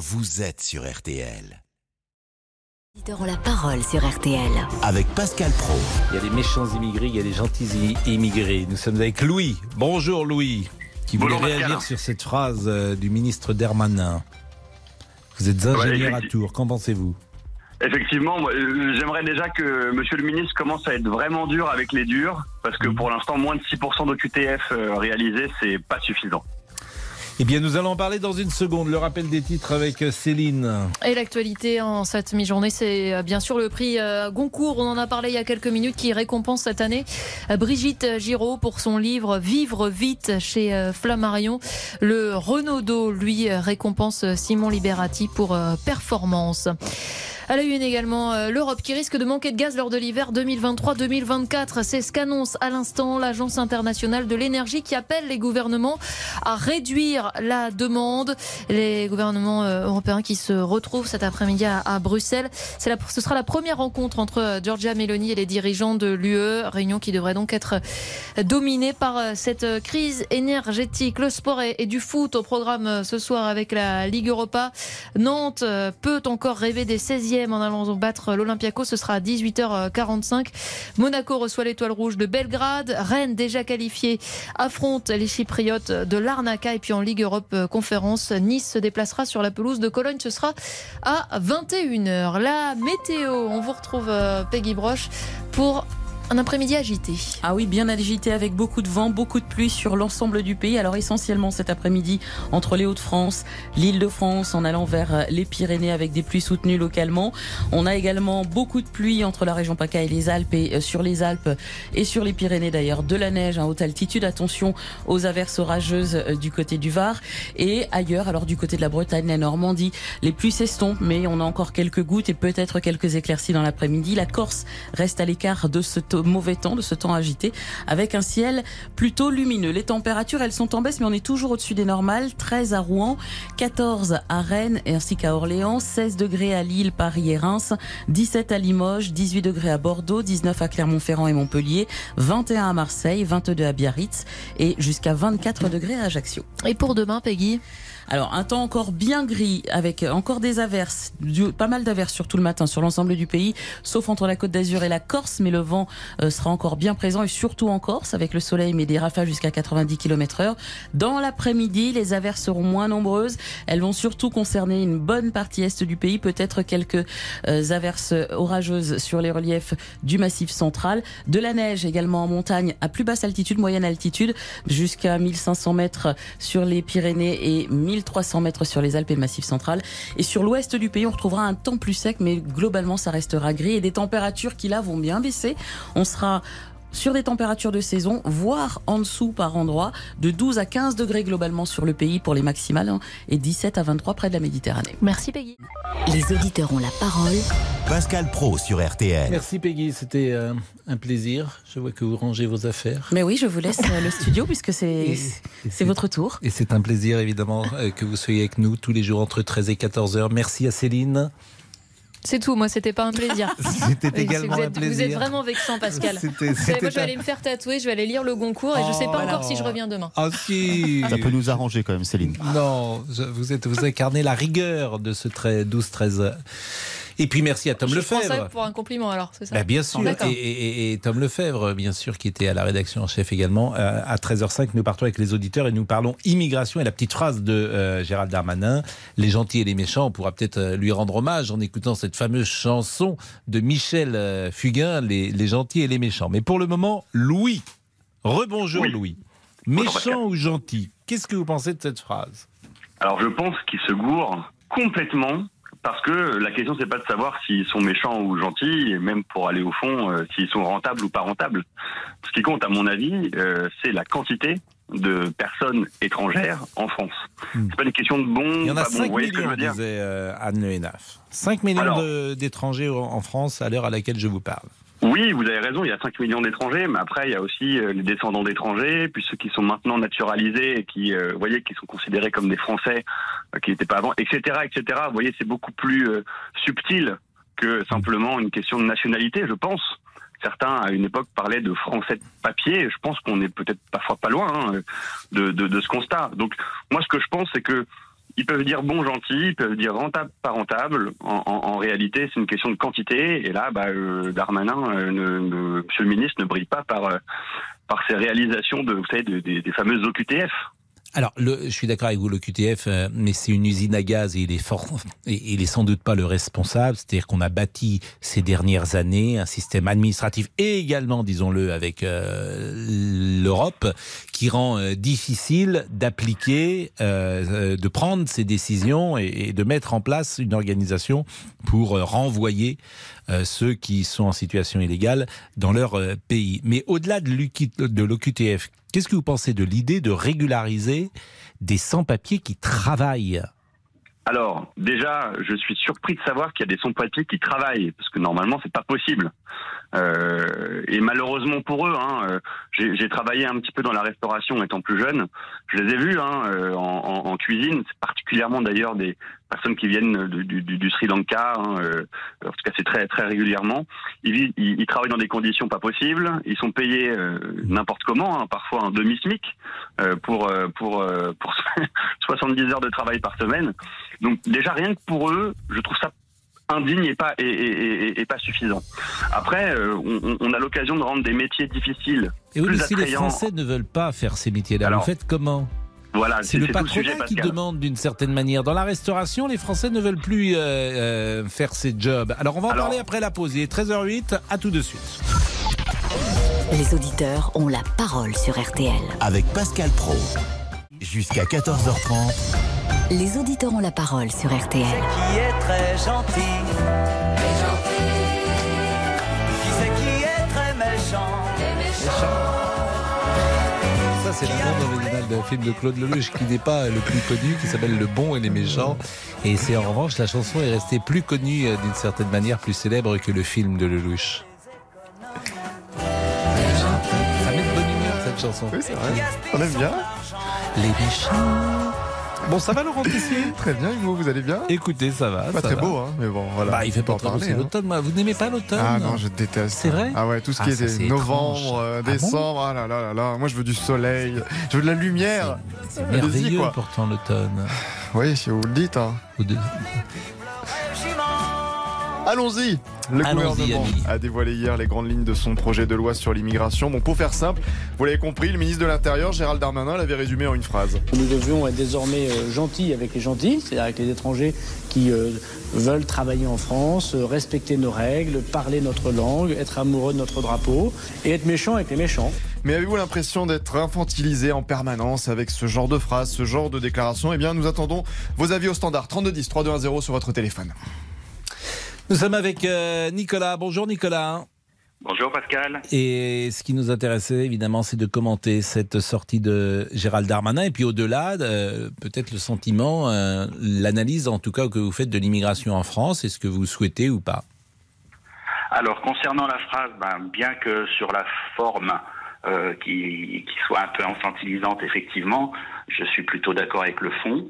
vous êtes sur RTL. La parole sur RTL. Avec Pascal Pro. Il y a des méchants immigrés, il y a des gentils immigrés. Nous sommes avec Louis. Bonjour Louis, qui voulait Bonjour, réagir Pascal. sur cette phrase euh, du ministre Dermanin. Vous êtes ingénieur à Tours, qu'en pensez-vous? Effectivement, euh, j'aimerais déjà que Monsieur le ministre commence à être vraiment dur avec les durs, parce que pour l'instant, moins de 6% d'OQTF euh, réalisés, c'est pas suffisant. Eh bien, nous allons en parler dans une seconde. Le rappel des titres avec Céline. Et l'actualité en cette mi-journée, c'est euh, bien sûr le prix euh, Goncourt. On en a parlé il y a quelques minutes qui récompense cette année euh, Brigitte Giraud pour son livre Vivre vite chez Flammarion. Le Renaudot, lui, récompense Simon Liberati pour performance. À la une également, euh, l'Europe qui risque de manquer de gaz lors de l'hiver 2023-2024. C'est ce qu'annonce à l'instant l'Agence internationale de l'énergie qui appelle les gouvernements à réduire la demande. Les gouvernements euh, européens qui se retrouvent cet après-midi à, Bruxelles. Ce sera la première rencontre entre euh, Giorgia Meloni et les dirigeants de l'UE. Réunion qui devrait donc être dominée par cette crise énergétique. Le sport et, du foot au programme ce soir avec la Ligue Europa. Nantes peut encore rêver des 16e en allant battre l'Olympiakos. Ce sera à 18h45. Monaco reçoit l'étoile rouge de Belgrade. Rennes, déjà qualifié, affronte les Chypriotes de l'Arnaca. Et puis en Ligue Europe euh, Conférence, Nice se déplacera sur la pelouse de Cologne. Ce sera à 21h. La météo, on vous retrouve euh, Peggy Broche pour un après-midi agité. Ah oui, bien agité avec beaucoup de vent, beaucoup de pluie sur l'ensemble du pays. Alors essentiellement cet après-midi entre les Hauts-de-France, l'île de France en allant vers les Pyrénées avec des pluies soutenues localement. On a également beaucoup de pluie entre la région PACA et les Alpes et euh, sur les Alpes et sur les Pyrénées d'ailleurs de la neige à haute altitude. Attention aux averses orageuses euh, du côté du Var et ailleurs. Alors du côté de la Bretagne, la Normandie, les pluies s'estompent mais on a encore quelques gouttes et peut-être quelques éclaircies dans l'après-midi. La Corse reste à l'écart de ce taux- mauvais temps, de ce temps agité, avec un ciel plutôt lumineux. Les températures, elles sont en baisse, mais on est toujours au-dessus des normales. 13 à Rouen, 14 à Rennes et ainsi qu'à Orléans, 16 degrés à Lille, Paris et Reims, 17 à Limoges, 18 degrés à Bordeaux, 19 à Clermont-Ferrand et Montpellier, 21 à Marseille, 22 à Biarritz et jusqu'à 24 degrés à Ajaccio. Et pour demain, Peggy? Alors un temps encore bien gris avec encore des averses, du- pas mal d'averses surtout le matin sur l'ensemble du pays, sauf entre la Côte d'Azur et la Corse, mais le vent sera encore bien présent et surtout en Corse avec le soleil mais des rafales jusqu'à 90 km heure. Dans l'après-midi, les averses seront moins nombreuses. Elles vont surtout concerner une bonne partie est du pays, peut-être quelques euh, averses orageuses sur les reliefs du massif central, de la neige également en montagne à plus basse altitude, moyenne altitude, jusqu'à 1500 mètres sur les Pyrénées et 1300 mètres sur les Alpes et Massif central. Et sur l'ouest du pays, on retrouvera un temps plus sec, mais globalement, ça restera gris et des températures qui là vont bien baisser. On sera sur des températures de saison, voire en dessous par endroit, de 12 à 15 degrés globalement sur le pays pour les maximales hein, et 17 à 23 près de la Méditerranée. Merci Peggy. Les auditeurs ont la parole. Pascal Pro sur RTL. Merci Peggy, c'était euh, un plaisir. Je vois que vous rangez vos affaires. Mais oui, je vous laisse euh, le studio puisque c'est c'est votre tour. Et c'est un plaisir évidemment euh, que vous soyez avec nous tous les jours entre 13 et 14 heures. Merci à Céline. C'est tout, moi c'était pas un plaisir. C'était également vous, un êtes, plaisir. vous êtes vraiment vexant, Pascal. C'était- c'était moi, je vais un- aller me faire tatouer, je vais aller lire le Goncourt et je sais pas Oh, encore si je reviens demain. Ah si Ça peut nous arranger quand même, Céline. Non, vous, êtes, vous incarnez la rigueur de ce 12-13. Et puis merci à Tom je Lefebvre. pour un compliment alors, c'est ça Bah, bien sûr. Et, et- et Tom Lefebvre, bien sûr, qui était à la rédaction en chef également. Euh, à 13h05, nous partons avec les auditeurs et nous parlons immigration et la petite phrase de euh, Gérald Darmanin les gentils et les méchants. On pourra peut-être euh, lui rendre hommage en écoutant cette fameuse chanson de Michel Fugain, les, les gentils et les méchants. Mais pour le moment, Louis. Rebonjour Oui. Louis. Méchant ou gentil? Qu'est-ce que vous pensez de cette phrase? Alors je pense qu'ils se gourent complètement, parce que la question c'est pas de savoir s'ils sont méchants ou gentils, et même pour aller au fond, euh, s'ils sont rentables ou pas rentables. Ce qui compte, à mon avis, euh, c'est la quantité de personnes étrangères en France. Hmm. C'est pas une question de bon, Il y en a pas bon. 5 Vous voyez ce que je millions, veux dire disait euh, Anne Le Hénaf. 5 millions d'étrangers en France à l'heure à laquelle je vous parle. Oui, vous avez raison, il y a 5 millions d'étrangers, mais après, il y a aussi euh, les descendants d'étrangers, puis ceux qui sont maintenant naturalisés et qui, euh, vous voyez, qui sont considérés comme des Français, euh, qui n'étaient pas avant, etc., etc. Vous voyez, c'est beaucoup plus subtil que simplement une question de nationalité, je pense. Certains, à une époque, parlaient de Français de papier. Je pense qu'on est peut-être parfois pas loin hein, de, de, de ce constat. Donc, moi, ce que je pense, c'est que ils peuvent dire bon gentil, ils peuvent dire rentable pas rentable. En, réalité, c'est une question de quantité. Et là, bah, euh, Darmanin, euh, Monsieur le ministre, ne brille pas par euh, par ses réalisations de, vous savez, de- des fameuses OQTF. Alors, le, je suis d'accord avec vous, le QTF, euh, mais c'est une usine à gaz et il est fort, sans doute pas le responsable. C'est-à-dire qu'on a bâti ces dernières années un système administratif et également, disons-le, avec euh, l'Europe, qui rend euh, difficile d'appliquer, de prendre ces décisions et, et de mettre en place une organisation pour renvoyer ceux qui sont en situation illégale dans leur pays. Mais au-delà de l'OQTF, qu'est-ce que vous pensez de l'idée de régulariser des sans-papiers qui travaillent? Alors, déjà, je suis surpris de savoir qu'il y a des sans-papiers qui travaillent, parce que normalement, c'est pas possible. Euh, et malheureusement pour eux, hein, euh, j'ai travaillé un petit peu dans la restauration étant plus jeune. Je les ai vus hein, euh, en, en- cuisine, particulièrement d'ailleurs des personnes qui viennent du, du- du- Sri Lanka. hein, euh, en tout cas, c'est très très régulièrement. Ils, ils, ils travaillent dans des conditions pas possibles. Ils sont payés euh, n'importe comment, hein, parfois un demi smic euh, pour euh, pour euh, pour 70 heures de travail par semaine. Donc déjà rien que pour eux, je trouve ça indigne et pas et, et- et- pas suffisant. Après, euh, on, on a l'occasion de rendre des métiers difficiles. Et oui, Plus mais si les. Français ne veulent pas faire ces métiers-là, vous faites comment? Voilà, C'est le patronat sujet, qui demande d'une certaine manière. Dans la restauration, les Français ne veulent plus euh, euh, faire ces jobs. Alors on va en Alors- parler après la pause. Il est 13h08, à tout de suite. Les auditeurs ont la parole sur RTL. Avec Pascal Pro. Jusqu'à 14h30. Les auditeurs ont la parole sur RTL. qui est très gentil. Ça, c'est la bande originale d'un film de Claude Lelouch qui n'est pas le plus connu, qui s'appelle Le Bon et les Méchants. Et c'est en revanche, la chanson est restée plus connue euh, d'une certaine manière, plus célèbre que le film de Lelouch. Ça met de bonne humeur cette chanson. Oui, c'est vrai. On aime bien. Les méchants. Bon, ça va Laurent Tessier Très bien, et vous, vous allez bien? Écoutez, ça va. Pas ça très va. beau, hein, mais bon, voilà. Bah, il fait pas beau, parler, c'est hein. l'automne. moi. Vous n'aimez pas l'automne? Ah non, je déteste. C'est vrai? Ah ouais, tout ce Ah, qui ça, est novembre, euh, Ah bon? décembre, ah là là là là. Moi, je veux du soleil, je veux de la lumière. C'est merveilleux quoi. pourtant l'automne. Oui, si vous le dites. hein. Allons-y Le gouvernement a dévoilé hier les grandes lignes de son projet de loi sur l'immigration. Bon, pour faire simple, vous l'avez compris, le ministre de l'Intérieur, Gérald Darmanin, l'avait résumé en une phrase. Nous devions être désormais euh, gentils avec les gentils, c'est-à-dire avec les étrangers qui euh, veulent travailler en France, euh, respecter nos règles, parler notre langue, être amoureux de notre drapeau, et être méchants avec les méchants. Mais avez-vous l'impression d'être infantilisé en permanence avec ce genre de phrases, ce genre de déclarations Eh bien, nous attendons vos avis au standard 3210 3210 sur votre téléphone. Nous sommes avec euh, Nicolas. Bonjour Nicolas. Bonjour Pascal. Et ce qui nous intéressait évidemment, c'est de commenter cette sortie de Gérald Darmanin et puis au-delà, euh, peut-être le sentiment, euh, l'analyse en tout cas que vous faites de l'immigration en France. Est-ce que vous souhaitez ou pas? Alors, concernant la phrase, ben, bien que sur la forme euh, qui, qui soit un peu infantilisante, effectivement, je suis plutôt d'accord avec le fond.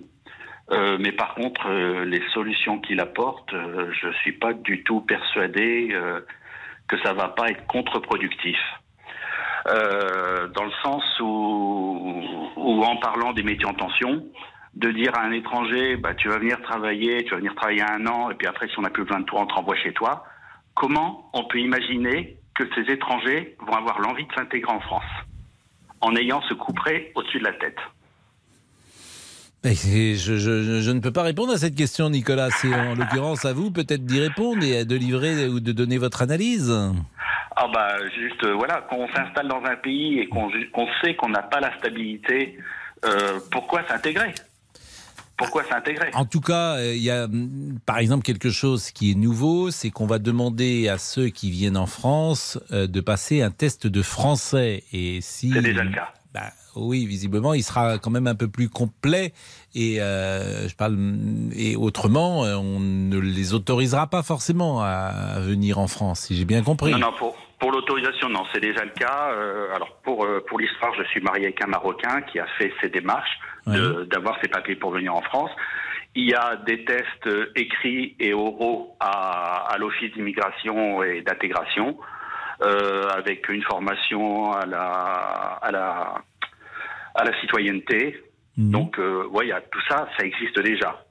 Euh, mais par contre, euh, les solutions qu'il apporte, euh, je suis pas du tout persuadé euh, que ça va pas être contre-productif. Euh, dans le sens où, où, en parlant des métiers en tension, de dire à un étranger, bah, tu vas venir travailler, tu vas venir travailler un an, et puis après, si on n'a plus besoin de toi, on te renvoie chez toi. Comment on peut imaginer que ces étrangers vont avoir l'envie de s'intégrer en France? En ayant ce couperet au-dessus de la tête je, je- je ne peux pas répondre à cette question, Nicolas. C'est en l'occurrence à vous peut-être d'y répondre et de livrer ou de donner votre analyse. Ah bah juste euh, voilà, quand on s'installe dans un pays et qu'on sait qu'on n'a pas la stabilité, euh, pourquoi s'intégrer? Pourquoi s'intégrer? En tout cas, euh, il y a mm, par exemple quelque chose qui est nouveau, c'est qu'on va demander à ceux qui viennent en France de passer un test de français. Et si C'est déjà le cas. Bah, oui, visiblement, il sera quand même un peu plus complet. Et euh, je parle et autrement, euh, on ne les autorisera pas forcément à venir en France, si j'ai bien compris. Non, non, pour, pour l'autorisation, non, c'est déjà le cas. Euh, alors pour, euh, pour l'histoire, je suis marié avec un Marocain qui a fait ses démarches d'avoir ses papiers pour venir en France. Il y a des tests écrits et oraux à, à l'Office d'immigration et d'intégration, euh, avec une formation à la, à la, à la citoyenneté. Mhm. Donc, euh, ouais, a tout ça, ça existe déjà.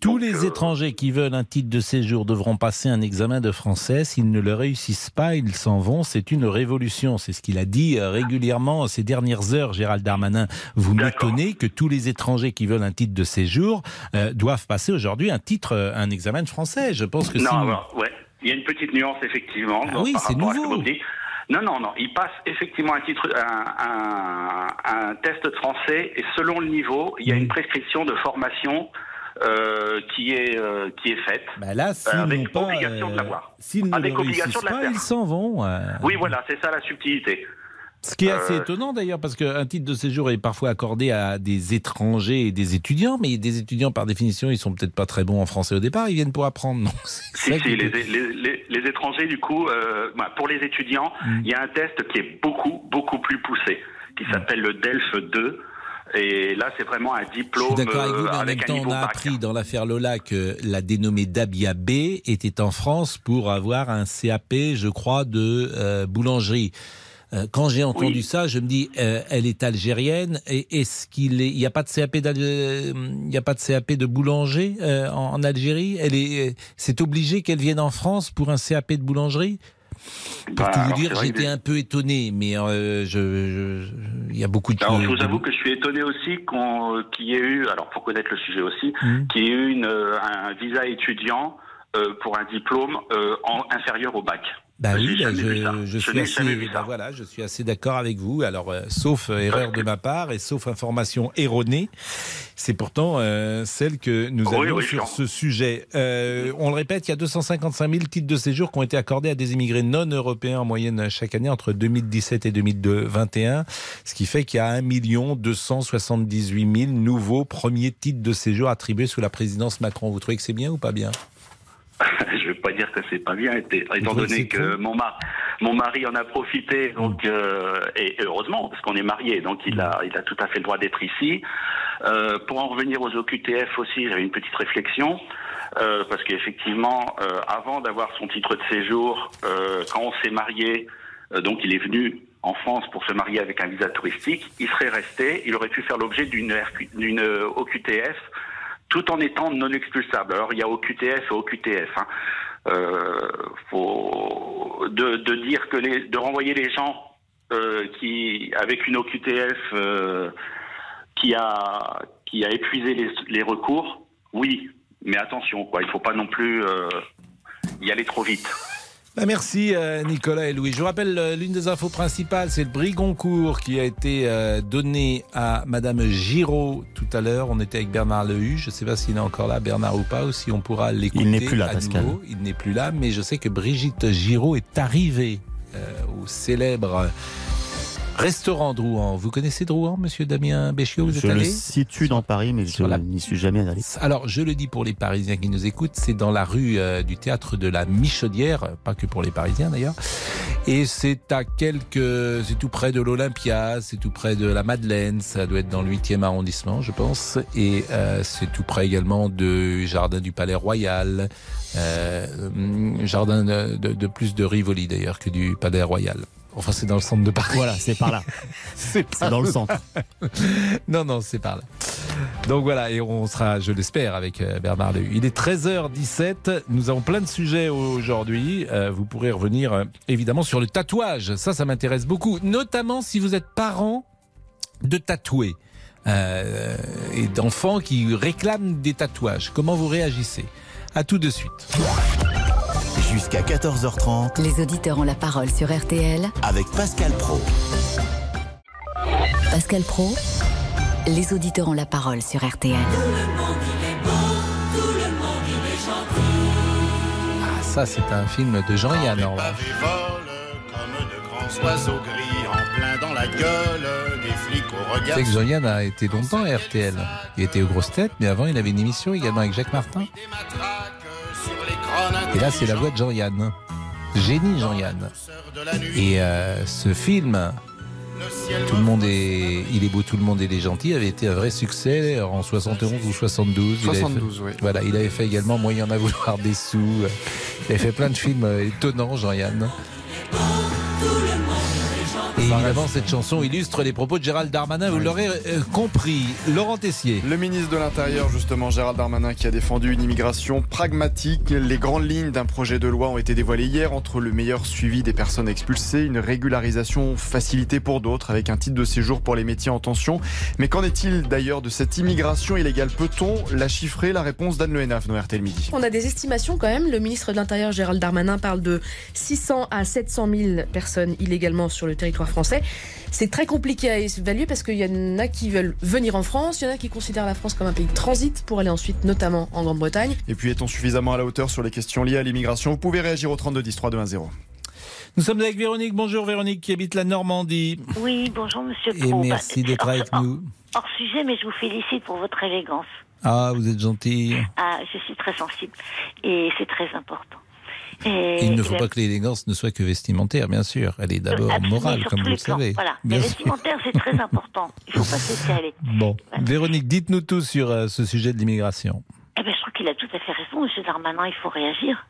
Tous Donc, les euh, étrangers qui veulent un titre de séjour devront passer un examen de français. S'ils ne le réussissent pas, ils s'en vont. C'est une révolution. C'est ce qu'il a dit euh, régulièrement ces dernières heures, Gérald Darmanin. Vous m'étonnez que tous les étrangers qui veulent un titre de séjour euh, doivent passer aujourd'hui un titre, un examen de français. Je pense que Non, si... alors, ouais, il y a une petite nuance effectivement. Ah donc, oui, c'est à ce Non, non, non. Il passe effectivement un titre, un, un- un test de français et selon le niveau, il y a une prescription de formation euh, qui est euh, qui est faite. Bah là, s'ils avec pas, obligation de euh, l'avoir. s'ils ne Avec obligation de la pas, ils s'en vont. euh. Oui, voilà, c'est ça la subtilité. Ce qui est assez Euh, étonnant d'ailleurs, parce qu'un titre de séjour est parfois accordé à des étrangers et des étudiants, mais des étudiants par définition, ils sont peut-être pas très bons en français au départ, ils viennent pour apprendre. Non, Si, si, les, les, les- les étrangers, du coup, euh, bah, pour les étudiants, Mm. il y a un test qui est beaucoup, beaucoup plus poussé, qui s'appelle le DELF 2. Et là, c'est vraiment un Je suis diplôme d'accord avec vous, euh, mais en même avec temps, on a bac. appris dans l'affaire Lola que la dénommée Dabia B était en France pour avoir un CAP, je crois, de euh, boulangerie. Euh, Quand j'ai entendu Oui. ça, je me dis, euh, elle est algérienne. Et est-ce qu'il est, il n'y a pas de CAP euh, il n'y a pas de CAP de boulanger euh, en, en Algérie? Elle est, euh, c'est obligé qu'elle vienne en France pour un CAP de boulangerie? Pour Bah, tout vous dire, que j'étais un peu étonné, mais euh, je, il y a beaucoup de. Alors, je vous avoue que je suis étonné aussi qu'on, qu'il y ait eu, alors pour connaître le sujet aussi, Mhm. qu'il y ait eu une, euh, un visa étudiant euh, pour un diplôme euh, en, inférieur au bac. Bah oui, bah, je, suis assez, bah voilà, je suis assez d'accord avec vous. Alors, euh, sauf euh, erreur de ma part et sauf information erronée, c'est pourtant euh, celle que nous Oui, avions oui, sur ce sujet. On le répète, il y a 255 000 titres de séjour qui ont été accordés à des immigrés non européens en moyenne chaque année entre 2017 et 2021, ce qui fait qu'il y a 1 278 000 nouveaux premiers titres de séjour attribués sous la présidence Macron. Vous trouvez que c'est bien ou pas bien? je vais pas dire que c'est pas bien, étant donné que mon, mari, mon mari en a profité, donc euh, et heureusement parce qu'on est mariés, donc il a, il a tout à fait le droit d'être ici. Euh, pour en revenir aux OQTF aussi, j'avais une petite réflexion. euh, parce qu'effectivement, euh, avant d'avoir son titre de séjour, euh, quand on s'est marié, euh, donc il est venu en France pour se marier avec un visa touristique, il serait resté, il aurait pu faire l'objet d'une OQTF tout en étant non expulsable. Alors il y a OQTF et OQTF. Hein. Euh, faut de, dire que de renvoyer les gens euh, qui avec une OQTF euh, qui a qui a épuisé les, recours, oui, mais attention quoi, il faut pas non plus y aller trop vite. Bah, merci euh, Nicolas et Louis. Je vous rappelle euh, l'une des infos principales, c'est le prix Goncourt qui a été euh, donné à Madame Giraud tout à l'heure. On était avec Bernard Lehu. Je ne sais pas s'il est encore là, Bernard ou pas, ou si on pourra l'écouter. Il n'est plus là, Pascal. nouveau. Il n'est plus là, mais je sais que Brigitte Giraud est arrivée au célèbre restaurant Drouan. Vous connaissez Drouan, Monsieur Damien Béchiot Vous êtes Je le situe dans Paris, mais je la- n'y suis jamais allé. alors, je le dis pour les Parisiens qui nous écoutent, c'est dans la rue euh, du théâtre de la Michaudière, pas que pour les Parisiens d'ailleurs. Et c'est à quelques, c'est tout près de l'Olympia, c'est tout près de la Madeleine, ça doit être dans le 8e arrondissement, je pense. Et euh, c'est tout près également du jardin du Palais Royal, euh, hum, jardin de, de- de plus de Rivoli d'ailleurs que du Palais Royal. Enfin, c'est dans le centre de Paris. Voilà, c'est par là. c'est dans le centre. non, non, c'est par là. Donc voilà, et on sera, je l'espère, avec euh, Bernard Lehu. Il est 13h17, nous avons plein de sujets aujourd'hui. Euh, vous pourrez revenir euh, évidemment sur le tatouage. Ça, ça m'intéresse beaucoup, notamment si vous êtes parent de tatoués euh, et d'enfants qui réclament des tatouages. Comment vous réagissez? À tout de suite. Jusqu'à 14h30 Les auditeurs ont la parole sur RTL. avec Pascal Pro. Pascal Pro, les auditeurs ont la parole sur RTL. Ah, ça, c'est un film de Jean-Yann. en revanche. pavés volent comme de grands oiseaux gris en plein dans la gueule des flics au Vous regard. savez que Jean-Yann a été longtemps à RTL. Il était aux grosses têtes, mais avant, il avait une émission également avec Jacques Martin. Et là, c'est la voix de Jean-Yann. Génie Jean-Yann. Et euh, ce film, Tout le monde est, il est beau, tout le monde est les gentil, avait été un vrai succès en 71 ou 72. Il avait fait- 72, oui. voilà, il avait fait également Moyen à vouloir des sous. Il avait fait plein de films euh, étonnants, Jean-Yann. Et évidemment, cette chanson illustre les propos de Gérald Darmanin, vous l'aurez euh, compris. Laurent Tessier. Le ministre de l'Intérieur, justement, Gérald Darmanin, qui a défendu une immigration pragmatique. Les grandes lignes d'un projet de loi ont été dévoilées hier entre le meilleur suivi des personnes expulsées, une régularisation facilitée pour d'autres, avec un titre de séjour pour les métiers en tension. Mais qu'en est-il d'ailleurs de cette immigration illégale? Peut-on la chiffrer? La réponse d'Anne Le Henaf, dans RTL Midi. On a des estimations quand même. Le ministre de l'Intérieur, Gérald Darmanin, parle de 600 à 700 000 personnes illégalement sur le territoire français. C'est très compliqué à évaluer parce qu'il y en a qui veulent venir en France, il y en a qui considèrent la France comme un pays de transit pour aller ensuite notamment en Grande-Bretagne. Et puis est-on suffisamment à la hauteur sur les questions liées à l'immigration? Vous pouvez réagir au 32 10 3210. Nous sommes avec Véronique. Bonjour Véronique qui habite la Normandie. Oui, bonjour Monsieur Et Pro. merci d'être hors- avec nous. Hors sujet, mais je vous félicite pour votre élégance. Ah, vous êtes gentil. Ah, je suis très sensible et c'est très important. Et, il ne faut et pas que l'élégance ne soit que vestimentaire, bien sûr. Elle est d'abord morale, comme vous le savez. Voilà, Bien sûr. vestimentaires, c'est très important. Il faut pas se laisser aller. Bon, Véronique, dites-nous tout sur euh, ce sujet de l'immigration. Eh ben, je trouve qu'il a tout à fait raison, Monsieur Darmanin. Il faut réagir.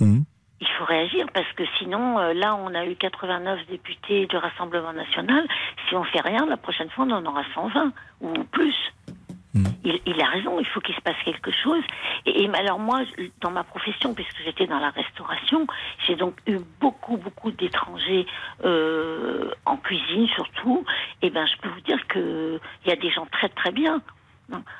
Mhm. Il faut réagir parce que sinon, euh, là, on a eu 89 députés du Rassemblement national. Si on fait rien, la prochaine fois, on en aura 120 ou plus. Il, il a raison, il faut qu'il se passe quelque chose. Et, et alors moi, dans ma profession, puisque j'étais dans la restauration, j'ai donc eu beaucoup, beaucoup d'étrangers euh, en cuisine surtout. Et ben, je peux vous dire que il y a des gens très, très bien.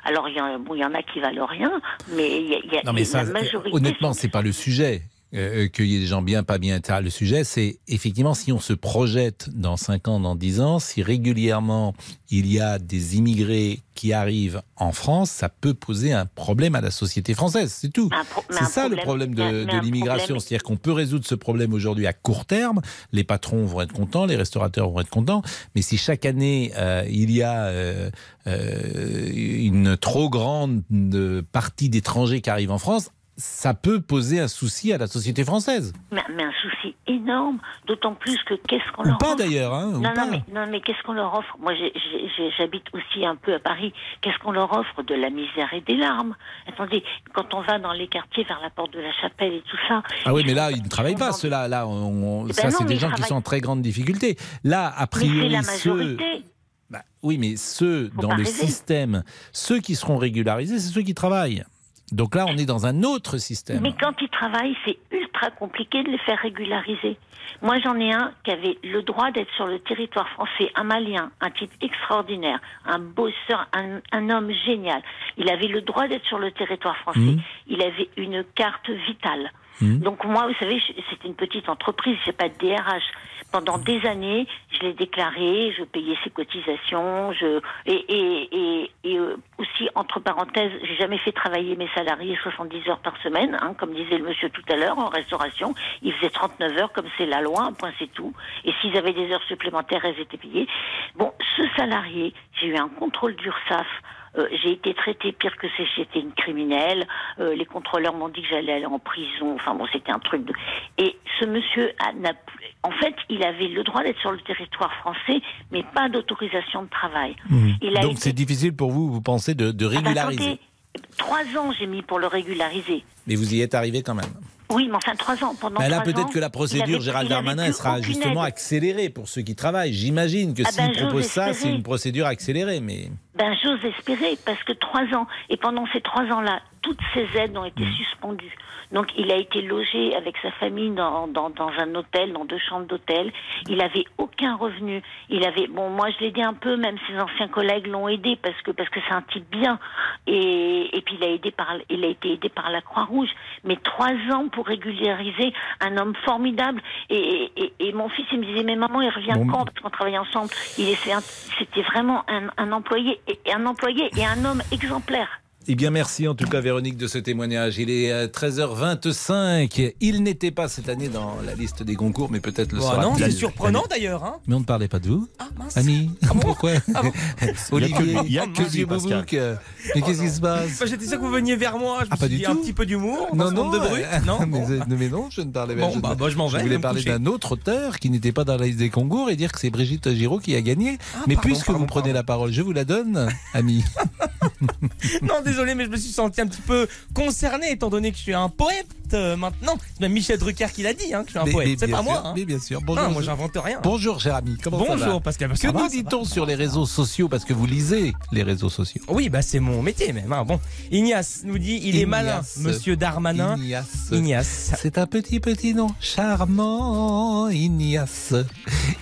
Alors, il y, en- bon, il y en a qui valent rien, mais il y y a- Non, mais ça, la majorité honnêtement, c'est pas le sujet. Euh, qu'il y ait des gens bien, pas bien, etc. Le sujet, c'est effectivement si on se projette dans 5 ans, dans 10 ans, si régulièrement il y a des immigrés qui arrivent en France, ça peut poser un problème à la société française, c'est tout. C'est ça le problème- de, l'immigration, c'est-à-dire qu'on peut résoudre ce problème aujourd'hui à court terme, les patrons vont être contents, les restaurateurs vont être contents, mais si chaque année euh, il y a euh, euh, une trop grande euh, partie d'étrangers qui arrivent en France, ça peut poser un souci à la société française. Mais, mais un souci énorme, d'autant plus que qu'est-ce qu'on leur pas offre d'ailleurs, hein, non, pas. non, mais, non, mais qu'est-ce qu'on leur offre? Moi, j'ai- j'ai- j'ai- j'habite aussi un peu à Paris. Qu'est-ce qu'on leur offre? De la misère et des larmes. Attendez, quand on va dans les quartiers vers la porte de la chapelle et tout ça. Ah oui, mais là, ils ne travaillent pas, ceux-là. Là, on- on- Eh ça, ben c'est non, des gens qui sont en très grande difficulté. Là, a Mais c'est priori, la ceux. Bah, oui, mais ceux dans le rêver. système, ceux qui seront régularisés, c'est ceux qui travaillent. Donc là, on est dans un autre système. Mais quand ils travaillent, c'est ultra compliqué de les faire régulariser. Moi, j'en ai un qui avait le droit d'être sur le territoire français, un Malien, un type extraordinaire, un bosseur, un, un homme génial. Il avait le droit d'être sur le territoire français. Mhm. Il avait une carte vitale. Mhm. Donc moi, vous savez, c'était une petite entreprise, c'est pas de DRH. Pendant des années, je l'ai déclaré, je payais ses cotisations, je et et et, et, euh, aussi entre parenthèses, j'ai jamais fait travailler mes salariés 70 heures par semaine, hein, comme disait le monsieur tout à l'heure en restauration. Ils faisaient 39 heures comme c'est la loi, un point c'est tout. Et s'ils avaient des heures supplémentaires, elles étaient payées. Bon, ce salarié, j'ai eu un contrôle d'URSSAF. Euh, j'ai été traitée pire que si j'étais une criminelle. Euh, les contrôleurs m'ont dit que j'allais aller en prison. Enfin bon, c'était un truc de. Et ce monsieur a, n'a plus- en fait, il avait le droit d'être sur le territoire français, mais pas d'autorisation de travail. Il a Donc été- c'est difficile pour vous, vous pensez, de, de Ah bah, régulariser. trois ans j'ai mis pour le régulariser. Mais vous y êtes arrivé quand même. Oui, mais enfin trois ans pendant. Bah là, ans, peut-être que la procédure, avait- Gérald Darmanin, elle sera justement aide. accélérée pour ceux qui travaillent. J'imagine que Ah ben, j'ose proposent ça, c'est une procédure accélérée. Mais Ben, j'ose espérer, parce que trois ans, et pendant ces trois ans-là, toutes ces aides ont été suspendues. Donc, il a été logé avec sa famille dans, dans, dans un hôtel, dans deux chambres d'hôtel. Il avait aucun revenu. Il avait, bon, moi, je l'ai aidé un peu, même ses anciens collègues l'ont aidé, parce que, parce que c'est un type bien. Et, et puis, il a aidé par, il a été aidé par la Croix-Rouge. Mais trois ans pour régulariser un homme formidable. Et, et, et mon fils, il me disait, mais maman, il revient Bon, quand? Parce qu'on travaillait ensemble? Il c'était vraiment un, un employé, et, un employé et un homme exemplaire. Eh bien, merci en tout cas, Véronique, de ce témoignage. Il est euh, 13h25. Il n'était pas cette année dans la liste des concours, mais peut-être le Bon, sera. Non, c'est surprenant d'ailleurs. Hein. Mais on ne parlait pas de vous. Ah, mince. Ami, pourquoi Olivier, Il y a que lui, boubouk. Mais qu'est-ce qui se passe Bah, J'étais sûr que vous veniez vers moi. Je me Ah, pas suis du dit tout. un petit peu d'humour. Non, non, de brut. euh, Non, mais, bon. mais non, je ne parlais Bon, je, bah, bah, je m'en vais, voulais je me parler d'un autre auteur qui n'était pas dans la liste des concours et dire que c'est Brigitte Giraud qui a gagné. Ah, mais puisque vous prenez la parole, je vous la donne, ami. non, désolé, mais je me suis senti un petit peu concerné étant donné que je suis un poète. euh, maintenant. C'est même Michel Drucker qui l'a dit, hein, que je suis un Mais- poète. C'est pas sûr, moi. hein. Mais bien sûr. Non, Bonjour. moi, j'invente rien. Bonjour, cher ami. Comment ça va Bonjour, Pascal. Que Que ça va, nous ça va. dit-on sur les réseaux sociaux Parce que vous lisez les réseaux sociaux? Oui, bah c'est mon métier même. hein. Bon, Ignace nous dit il est malin, Monsieur Darmanin. Ignace. Ignace. C'est un petit petit nom charmant, Ignace.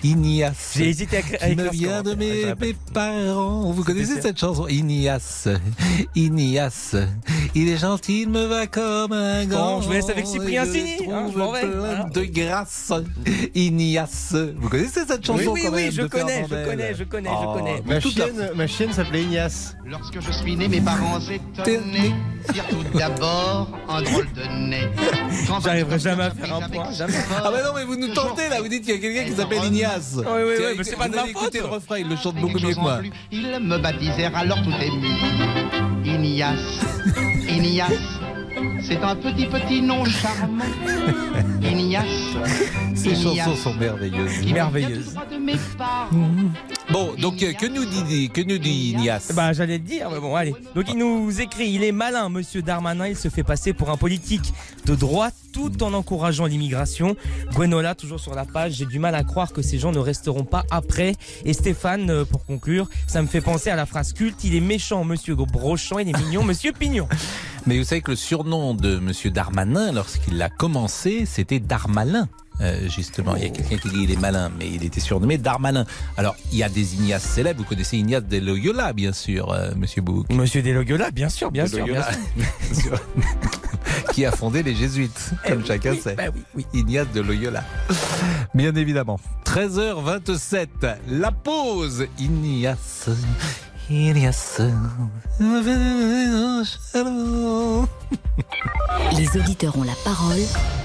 Ignace. J'ai hésité à, à écrire me vient de mes, mes parents. Vous connaissez cette chanson Ignace, Ignace. Il est gentil, il me va comme un gant. Bon, je vous laisse avec Cyprien je Sini, hein, trouve je m'en vais, plein voilà. de grâce. Ignace. Vous connaissez cette chanson Oui, oui, quand oui, même, je connais, je connais, je connais, je Oh, connais. mais Ma la- chienne, ma chienne s'appelait Ignace. Lorsque je suis né, mes parents étonnés firent tout d'abord un drôle de nez. J'arriverai jamais à faire un point, jamais. Ah bah non mais vous nous tentez là, vous dites qu'il y a quelqu'un qui s'appelle Ignace. Oui, oui, oui, mais c'est pas de ma faute. le refrain, il le chante beaucoup mieux que moi. plus, Ils me baptisèrent alors tout ému. Ignace, Ignace, c'est un petit petit nom charmant. Ignace, Ces Ignace, chansons sont merveilleuses. Merveilleuses. Bon, donc euh, que nous dit que nous dit Ignace Bah j'allais le dire, mais bon allez. Donc il nous écrit, il est malin, Monsieur Darmanin, il se fait passer pour un politique de droite tout en encourageant l'immigration. Gwenola, toujours sur la page, j'ai du mal à croire que ces gens ne resteront pas après. Et Stéphane, euh, pour conclure, ça me fait penser à la phrase culte, il est méchant, Monsieur Brochant, il est mignon, Monsieur Pignon. Mais vous savez que le surnom de Monsieur Darmanin, lorsqu'il a commencé, c'était Darmalin. Euh, justement, il y a quelqu'un qui dit il est malin, mais il était surnommé Darmanin. Alors, il y a des Ignaces célèbres. Vous connaissez Ignace de Loyola, bien sûr, euh, Monsieur Bouc. Monsieur bien sûr, bien De sûr, bien Loyola, sûr. bien sûr. qui a fondé les Jésuites, comme chacun oui, sait. bah oui, oui. Ignace de Loyola. Bien évidemment. 13h27, la pause. Ignace. Les auditeurs ont la parole.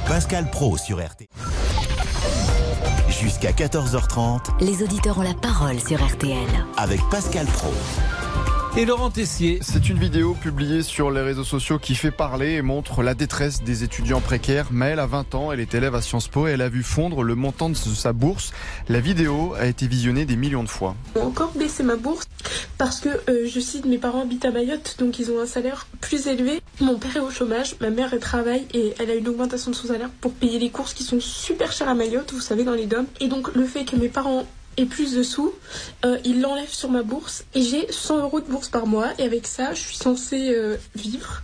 Pascal Pro sur RT. Jusqu'à 14h30 Les auditeurs ont la parole sur RTL. avec Pascal Pro. Et Laurent Tessier. C'est une vidéo publiée sur les réseaux sociaux qui fait parler et montre la détresse des étudiants précaires. Maëlle a 20 ans, elle est élève à Sciences Po et elle a vu fondre le montant de sa bourse. La vidéo a été visionnée des millions de fois. Encore baissé ma bourse parce que euh, je cite mes parents habitent à Mayotte donc ils ont un salaire plus élevé. Mon père est au chômage, ma mère elle travaille et elle a une augmentation de son salaire pour payer les courses qui sont super chères à Mayotte, vous savez dans les DOM. Et donc le fait que mes parents aient plus de sous, euh, ils l'enlèvent sur ma bourse et j'ai 100 euros de bourse par mois et avec ça je suis censée euh, vivre.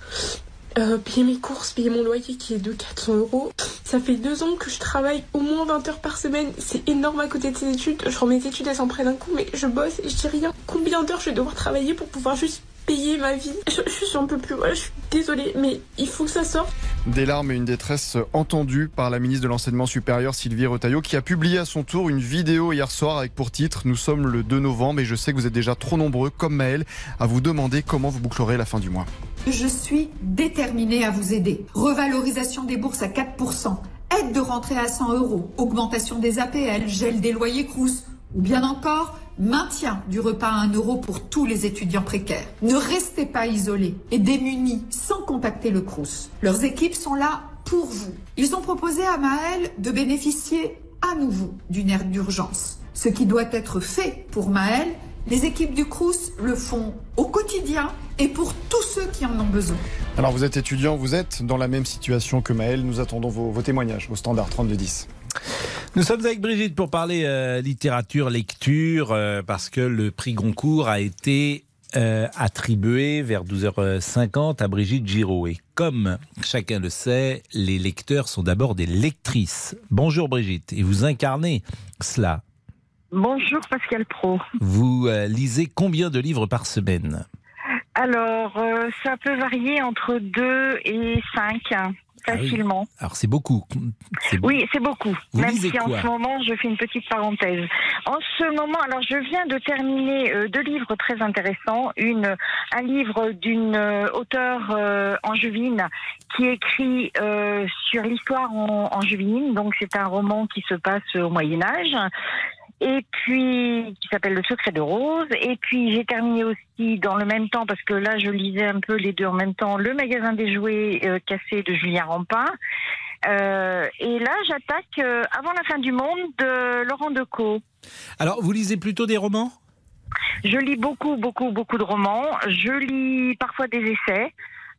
euh, payer mes courses, payer mon loyer qui est de 400 euros. Ça fait deux ans que je travaille au moins 20 heures par semaine. C'est énorme à côté de ces études. Je rends mes études, elles s'en prennent un coup, mais je bosse et je dis rien. Combien d'heures je vais devoir travailler pour pouvoir juste payer ma vie je, je suis un peu plus... Voilà, je suis désolée, mais il faut que ça sorte. Des larmes et une détresse entendue par la ministre de l'Enseignement supérieur Sylvie Retailleau qui a publié à son tour une vidéo hier soir avec pour titre Nous sommes le 2 novembre et je sais que vous êtes déjà trop nombreux, comme Maëlle, à vous demander comment vous bouclerez la fin du mois. Je suis déterminée à vous aider. Revalorisation des bourses à 4%, aide de rentrée à 100 euros, augmentation des APL, gel des loyers crous, ou bien encore maintien du repas à 1 euro pour tous les étudiants précaires. Ne restez pas isolés et démunis sans contacter le crous. Leurs équipes sont là pour vous. Ils ont proposé à Maël de bénéficier à nouveau d'une aire d'urgence. Ce qui doit être fait pour Maël, les équipes du crous le font au quotidien et pour tous ceux qui en ont besoin. Alors vous êtes étudiant, vous êtes dans la même situation que Maëlle. Nous attendons vos, vos témoignages au standard 3210. Nous sommes avec Brigitte pour parler euh, littérature, lecture, euh, parce que le prix Goncourt a été euh, attribué vers 12h50 à Brigitte Giraud. Et comme chacun le sait, les lecteurs sont d'abord des lectrices. Bonjour Brigitte, et vous incarnez cela. Bonjour Pascal Pro. Vous lisez combien de livres par semaine? Alors, ça peut varier entre 2 et 5, Ah oui. Alors c'est beaucoup. Oui, c'est beaucoup. Vous Même si en ce moment, je fais une petite parenthèse. En ce moment, alors je viens de terminer euh, deux livres très intéressants. Une, un livre d'une euh, auteure euh, angevine qui écrit euh, sur l'histoire en, angevine. Donc c'est un roman qui se passe au Moyen Âge. Et puis, qui s'appelle Le secret de Rose. Et puis, j'ai terminé aussi dans le même temps, parce que là, je lisais un peu les deux en même temps, Le magasin des jouets euh, cassés de Julien Rampin. Euh, et là, j'attaque euh, Avant la fin du monde de Laurent Decaux. Alors vous lisez plutôt des romans? Je lis beaucoup, beaucoup, beaucoup de romans. Je lis parfois des essais.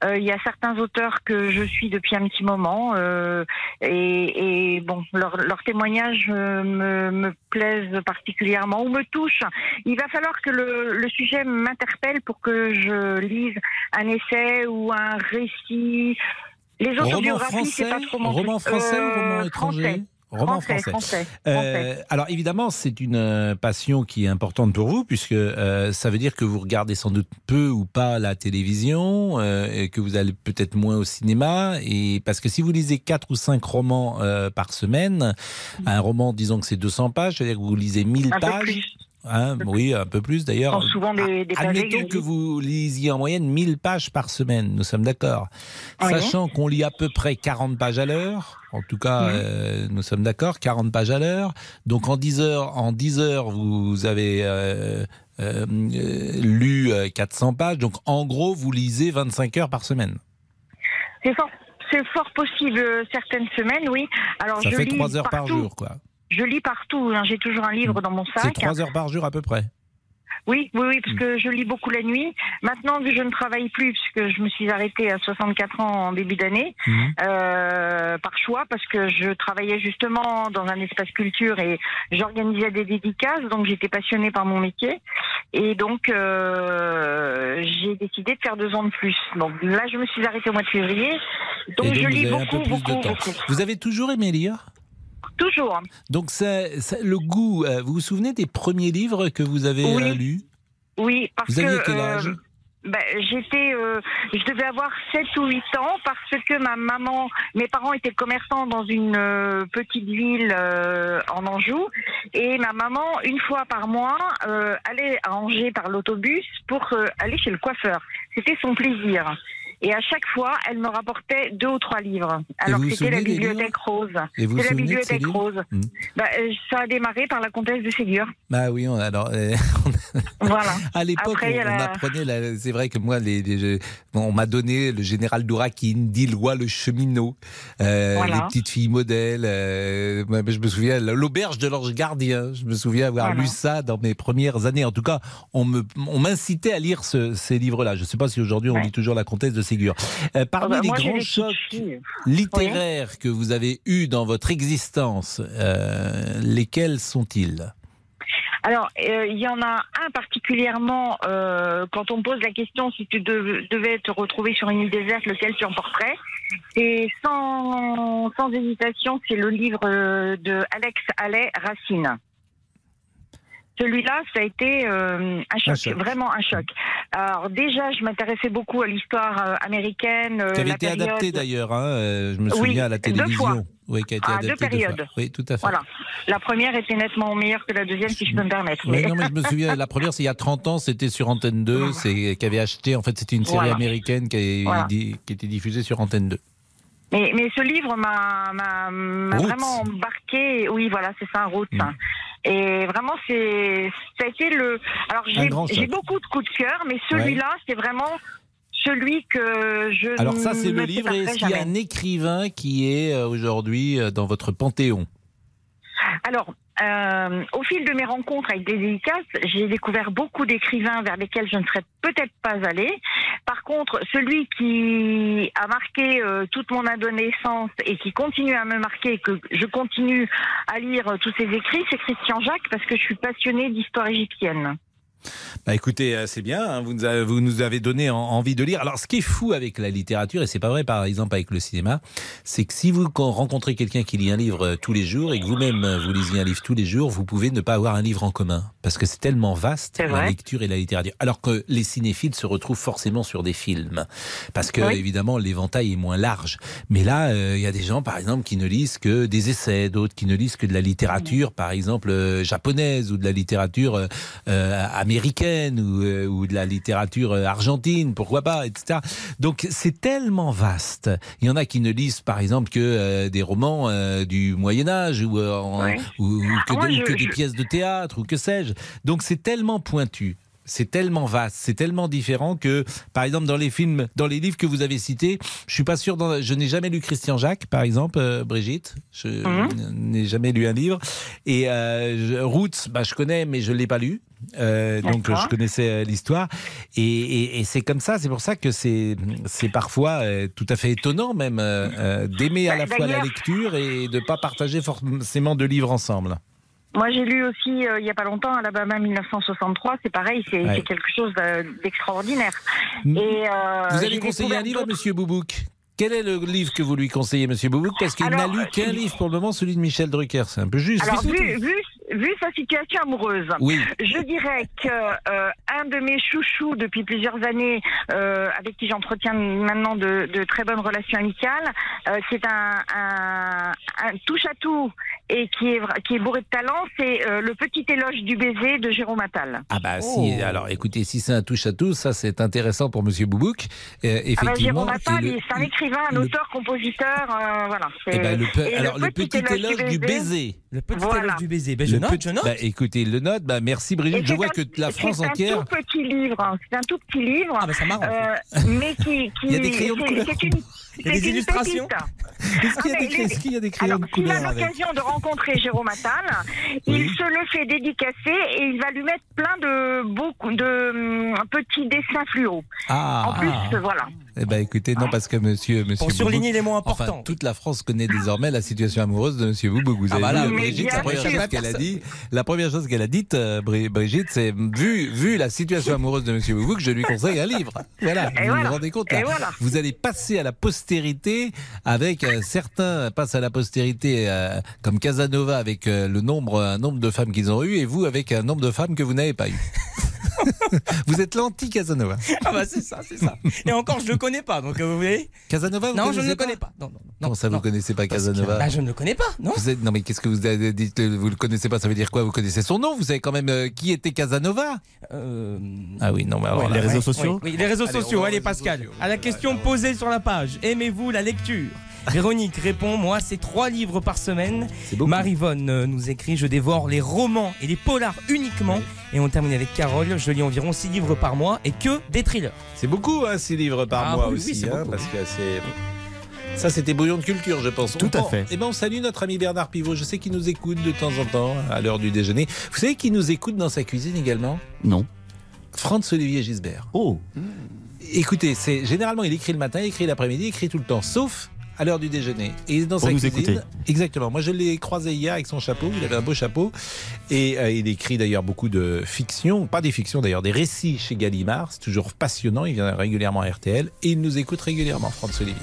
Euh, Il y a certains auteurs que je suis depuis un petit moment euh, et, et bon, leurs leur témoignages euh, me, me plaisent particulièrement ou me touchent. Il va falloir que le, le sujet m'interpelle pour que je lise un essai ou un récit. Les autobiographies, c'est pas trop mon roman français ou roman étranger? français. Roman Français, français. français, Euh, français. alors évidemment, c'est une euh, passion qui est importante pour vous, puisque euh, ça veut dire que vous regardez sans doute peu ou pas la télévision, euh, et que vous allez peut-être moins au cinéma, et parce que si vous lisez quatre ou cinq romans par semaine, un roman, disons que c'est 200 pages, c'est-à-dire que vous lisez 1000 Un peu pages. Hein, oui, un peu plus d'ailleurs. Souvent des- des pavés que Admettons que vous lisiez en moyenne 1000 pages par semaine, nous sommes d'accord. Oui. Sachant qu'on lit à peu près 40 pages à l'heure, en tout cas, Mhm. euh, nous sommes d'accord, 40 pages à l'heure. Donc en 10 heures, en 10 heures vous avez euh, euh, euh, lu euh, 400 pages. Donc en gros, vous lisez 25 heures par semaine. C'est fort, fort possible euh, certaines semaines, oui. Alors Ça je fait lis 3 heures par partout. jour, quoi. Je lis partout. hein. J'ai toujours un livre dans mon sac. C'est 3 heures par jour à peu près. Oui, oui, oui, parce que je lis beaucoup la nuit. Maintenant que je ne travaille plus, puisque je me suis arrêtée à 64 ans en début d'année, euh, par choix, parce que je travaillais justement dans un espace culture et j'organisais des dédicaces, donc j'étais passionnée par mon métier. Et donc, euh, j'ai décidé de faire deux ans de plus. Donc là, je me suis arrêtée au mois de février. Donc, donc je lis beaucoup, beaucoup, beaucoup. Vous avez toujours aimé lire? Toujours. Donc ça, ça- le goût, euh, vous vous souvenez des premiers livres que vous avez Oui. euh, lus? Oui, parce Vous aviez que quel euh, âge? ben, j'étais, euh, je devais avoir 7 ou 8 ans parce que ma maman, mes parents étaient commerçants dans une euh, petite ville euh, en Anjou et ma maman, une fois par mois, allait à Angers par l'autobus pour aller chez le coiffeur. C'était son plaisir. Et à chaque fois, elle me rapportait deux ou trois livres. Alors vous c'était la bibliothèque rose. Et vous la bibliothèque rose. Hmm. Ben, euh, ça a démarré par la comtesse de Ségur. Bah oui, on, alors euh, Voilà. à l'époque on, on la- apprenait, la- c'est vrai que moi, les, les- je- bon, on m'a donné le général Dourakin, Dillois le cheminot, euh, Voilà. les petites filles modèles. euh, je me souviens l'auberge de l'ange gardien. Je me souviens avoir Voilà. lu ça dans mes premières années. En tout cas, on me, on m'incitait à lire ce- ces livres-là. Je ne sais pas si aujourd'hui on Ouais. lit toujours la comtesse de Ségur. Euh, parmi Oh, bah, les grands chocs littéraires que vous avez eus dans votre existence, euh, lesquels sont-ils? Alors, euh, il y en a un particulièrement, euh, quand on pose la question si tu dev- devais te retrouver sur une île déserte, lequel tu emporterais? Et sans, sans hésitation, c'est le livre de Alex Allais, Racine. Celui-là, ça a été euh, un, choc, Un choc. vraiment un choc. Alors déjà, je m'intéressais beaucoup à l'histoire euh, américaine. euh, Qui avait la été période- adapté d'ailleurs, hein, je me Oui, souviens à la deux télévision. fois. Oui, qui a été Ah, deux adapté deux fois. périodes. Oui, tout à fait. Voilà. La première était nettement meilleure que la deuxième, si je peux me permettre. Oui, mais- non, mais je me souviens, la première, c'est il y a 30 ans, c'était sur Antenne 2, c'est qui avait acheté, en fait, c'était une série Voilà. américaine qui, avait- Voilà. di- qui était diffusée sur Antenne 2. Mais, mais ce livre m'a m'a- m'a Roots. vraiment embarqué. Oui, voilà, c'est ça, un route. Mm. Et vraiment, c'est ça a été le. Alors j'ai beaucoup de coups de cœur, mais celui-là, c'est vraiment celui que je. Alors ça, c'est le livre, est-ce qu'il y a un écrivain qui est euh, aujourd'hui euh, dans votre panthéon? Alors, euh, au fil de mes rencontres avec des dédicaces, j'ai découvert beaucoup d'écrivains vers lesquels je ne serais peut-être pas allée. Par contre, celui qui a marqué euh, toute mon adolescence et qui continue à me marquer, que je continue à lire euh, tous ses écrits, c'est Christian Jacques parce que je suis passionnée d'histoire égyptienne. Bah écoutez, euh, c'est bien, hein, vous, nous avez, vous nous avez donné en- envie de lire. Alors ce qui est fou avec la littérature, et c'est pas vrai par exemple avec le cinéma, c'est que si vous rencontrez quelqu'un qui lit un livre euh, tous les jours et que vous-même euh, vous lisez un livre tous les jours, vous pouvez ne pas avoir un livre en commun. Parce que c'est tellement vaste, la lecture et la littérature. Alors que les cinéphiles se retrouvent forcément sur des films. Parce que Oui. évidemment l'éventail est moins large. Mais là, euh, il y a des gens par exemple qui ne lisent que des essais, d'autres qui ne lisent que de la littérature, par exemple euh, japonaise ou de la littérature euh, euh, américaine ou, euh, ou de la littérature euh, argentine, pourquoi pas, etc. Donc c'est tellement vaste. Il y en a qui ne lisent par exemple que euh, des romans euh, du Moyen Âge ou, en- Ouais. ou- ou que, Ah, moi, de- ou je- que des pièces de théâtre ou que sais-je. Donc c'est tellement pointu. C'est tellement vaste, c'est tellement différent que, par exemple, dans les films, dans les livres que vous avez cités, je suis pas sûr. dans- je n'ai jamais lu Christian Jacques, par exemple, euh, Brigitte. Je Mhm. n'ai jamais lu un livre. Et euh, Roots, bah, je connais, mais je l'ai pas lu. Euh, donc je connaissais l'histoire et, et- et c'est comme ça, c'est pour ça que c'est parfois tout à fait étonnant même d'aimer à la fois la lecture et de pas partager forcément deux livres ensemble. Moi, j'ai lu aussi euh, il y a pas longtemps Alabama 1963. C'est pareil, c'est Ouais. quelque chose d'extraordinaire. Mm. Et euh, Vous allez conseiller un livre Monsieur Boubouk Quel est le livre que vous lui conseillez, Monsieur Boubouk? Parce qu'il n'a lu qu'un euh, livre pour le moment, celui de Michel Drucker. C'est un peu juste. Alors, vu, vu, vu sa situation amoureuse, Oui. je dirais que euh, un de mes chouchous depuis plusieurs années, euh, avec qui j'entretiens maintenant de, de très bonnes relations amicales, euh, c'est un, un, un touche à tout et qui est vra- qui est bourré de talent, c'est euh, le petit éloge du baiser de Jérôme Attal. Ah bah si, alors écoutez, si c'est un touche à tout, ça c'est intéressant pour Monsieur Boubouk. Euh, Ah bah. Jérôme Attal, et le- c'est un écrivain, un le- auteur, compositeur, euh, voilà. c'est- Eh ben, le pe- et alors le petit, éloge du baiser. Le petit Voilà. éloge du baiser. Ben, je Le note, petit- je note. Bah, écoutez, il le note. Bah, merci Brigitte. Et Je c'est vois un- que la France c'est entière. un tout petit livre, hein. c'est un tout petit livre. Ah bah ça m'arrange. euh, mais qui, qui Il y a des crayons de c'est- couleur. C'est une- Il y a des illustrations. Est-ce qu'il y a Ah, qu'il y a des crayons Alors, de s'il a l'occasion de rencontrer Jérôme Attal, Oui. il se le fait dédicacer et il va lui mettre plein de beaucoup de hum, petits dessins fluo. Ah. en plus, voilà. Eh ben écoutez, non, parce que monsieur, monsieur Pour surligner les mots Enfin, importants. toute la France connaît désormais la situation amoureuse de monsieur Boubouk. Vous Ah bah là, vu, mais Brigitte, la première chose qu'elle a dit, la première chose qu'elle a dite, euh, Bri- Brigitte, c'est vu, vu la situation amoureuse de monsieur Boubouk, je lui conseille un livre. Voilà. Et vous voilà. vous rendez compte Et là voilà. Vous allez passer à la postérité avec euh, certains passent à la postérité euh, comme Casanova avec euh, le nombre, un nombre de femmes qu'ils ont eu et vous avec un nombre de femmes que vous n'avez pas eu. vous êtes l'anti-Casanova. Ah bah c'est ça, c'est ça. Et encore, je le connais pas, donc euh, vous voyez Casanova, vous Non, je ne le connais pas. Non, non, non. Comment ça, vous non. connaissez pas Casanova Bah, je ne le connais pas, non Vous êtes- non mais qu'est-ce que vous avez dit Vous le connaissez pas Ça veut dire quoi? Vous connaissez son nom? Vous savez quand même euh, qui était Casanova? Euh, Ah oui, non mais alors ouais, là, les réseaux ouais, sociaux oui, oui, les réseaux Allez, sociaux, allez Pascal. sociaux. À la question posée sur la page, aimez-vous la lecture? Véronique répond, moi c'est trois livres par semaine. C'est beaucoup. Marivonne euh, nous écrit, je dévore les romans et les polars uniquement. Et on termine avec Carole, je lis environ six livres par mois et que des thrillers. C'est beaucoup, hein, six livres par Ah mois oui, oui, aussi, hein, beaucoup. parce que c'est. Ça, c'était bouillon de culture, je pense. Tout On- à fait. Eh ben, on salue notre ami Bernard Pivot. Je sais qu'il nous écoute de temps en temps à l'heure du déjeuner. Vous savez qui nous écoute dans sa cuisine également? Non. Franz Olivier Gisbert. Oh. Écoutez, c'est généralement il écrit le matin, il écrit l'après-midi, il écrit tout le temps, sauf à l'heure du déjeuner. Et dans Pour sa nous cuisine, écouter. exactement. Moi, je l'ai croisé hier avec son chapeau. Il avait un beau chapeau et euh, il écrit d'ailleurs beaucoup de fiction, pas des fictions d'ailleurs, des récits chez Gallimard. C'est toujours passionnant. Il vient régulièrement à RTL et il nous écoute régulièrement, Franz Olivier.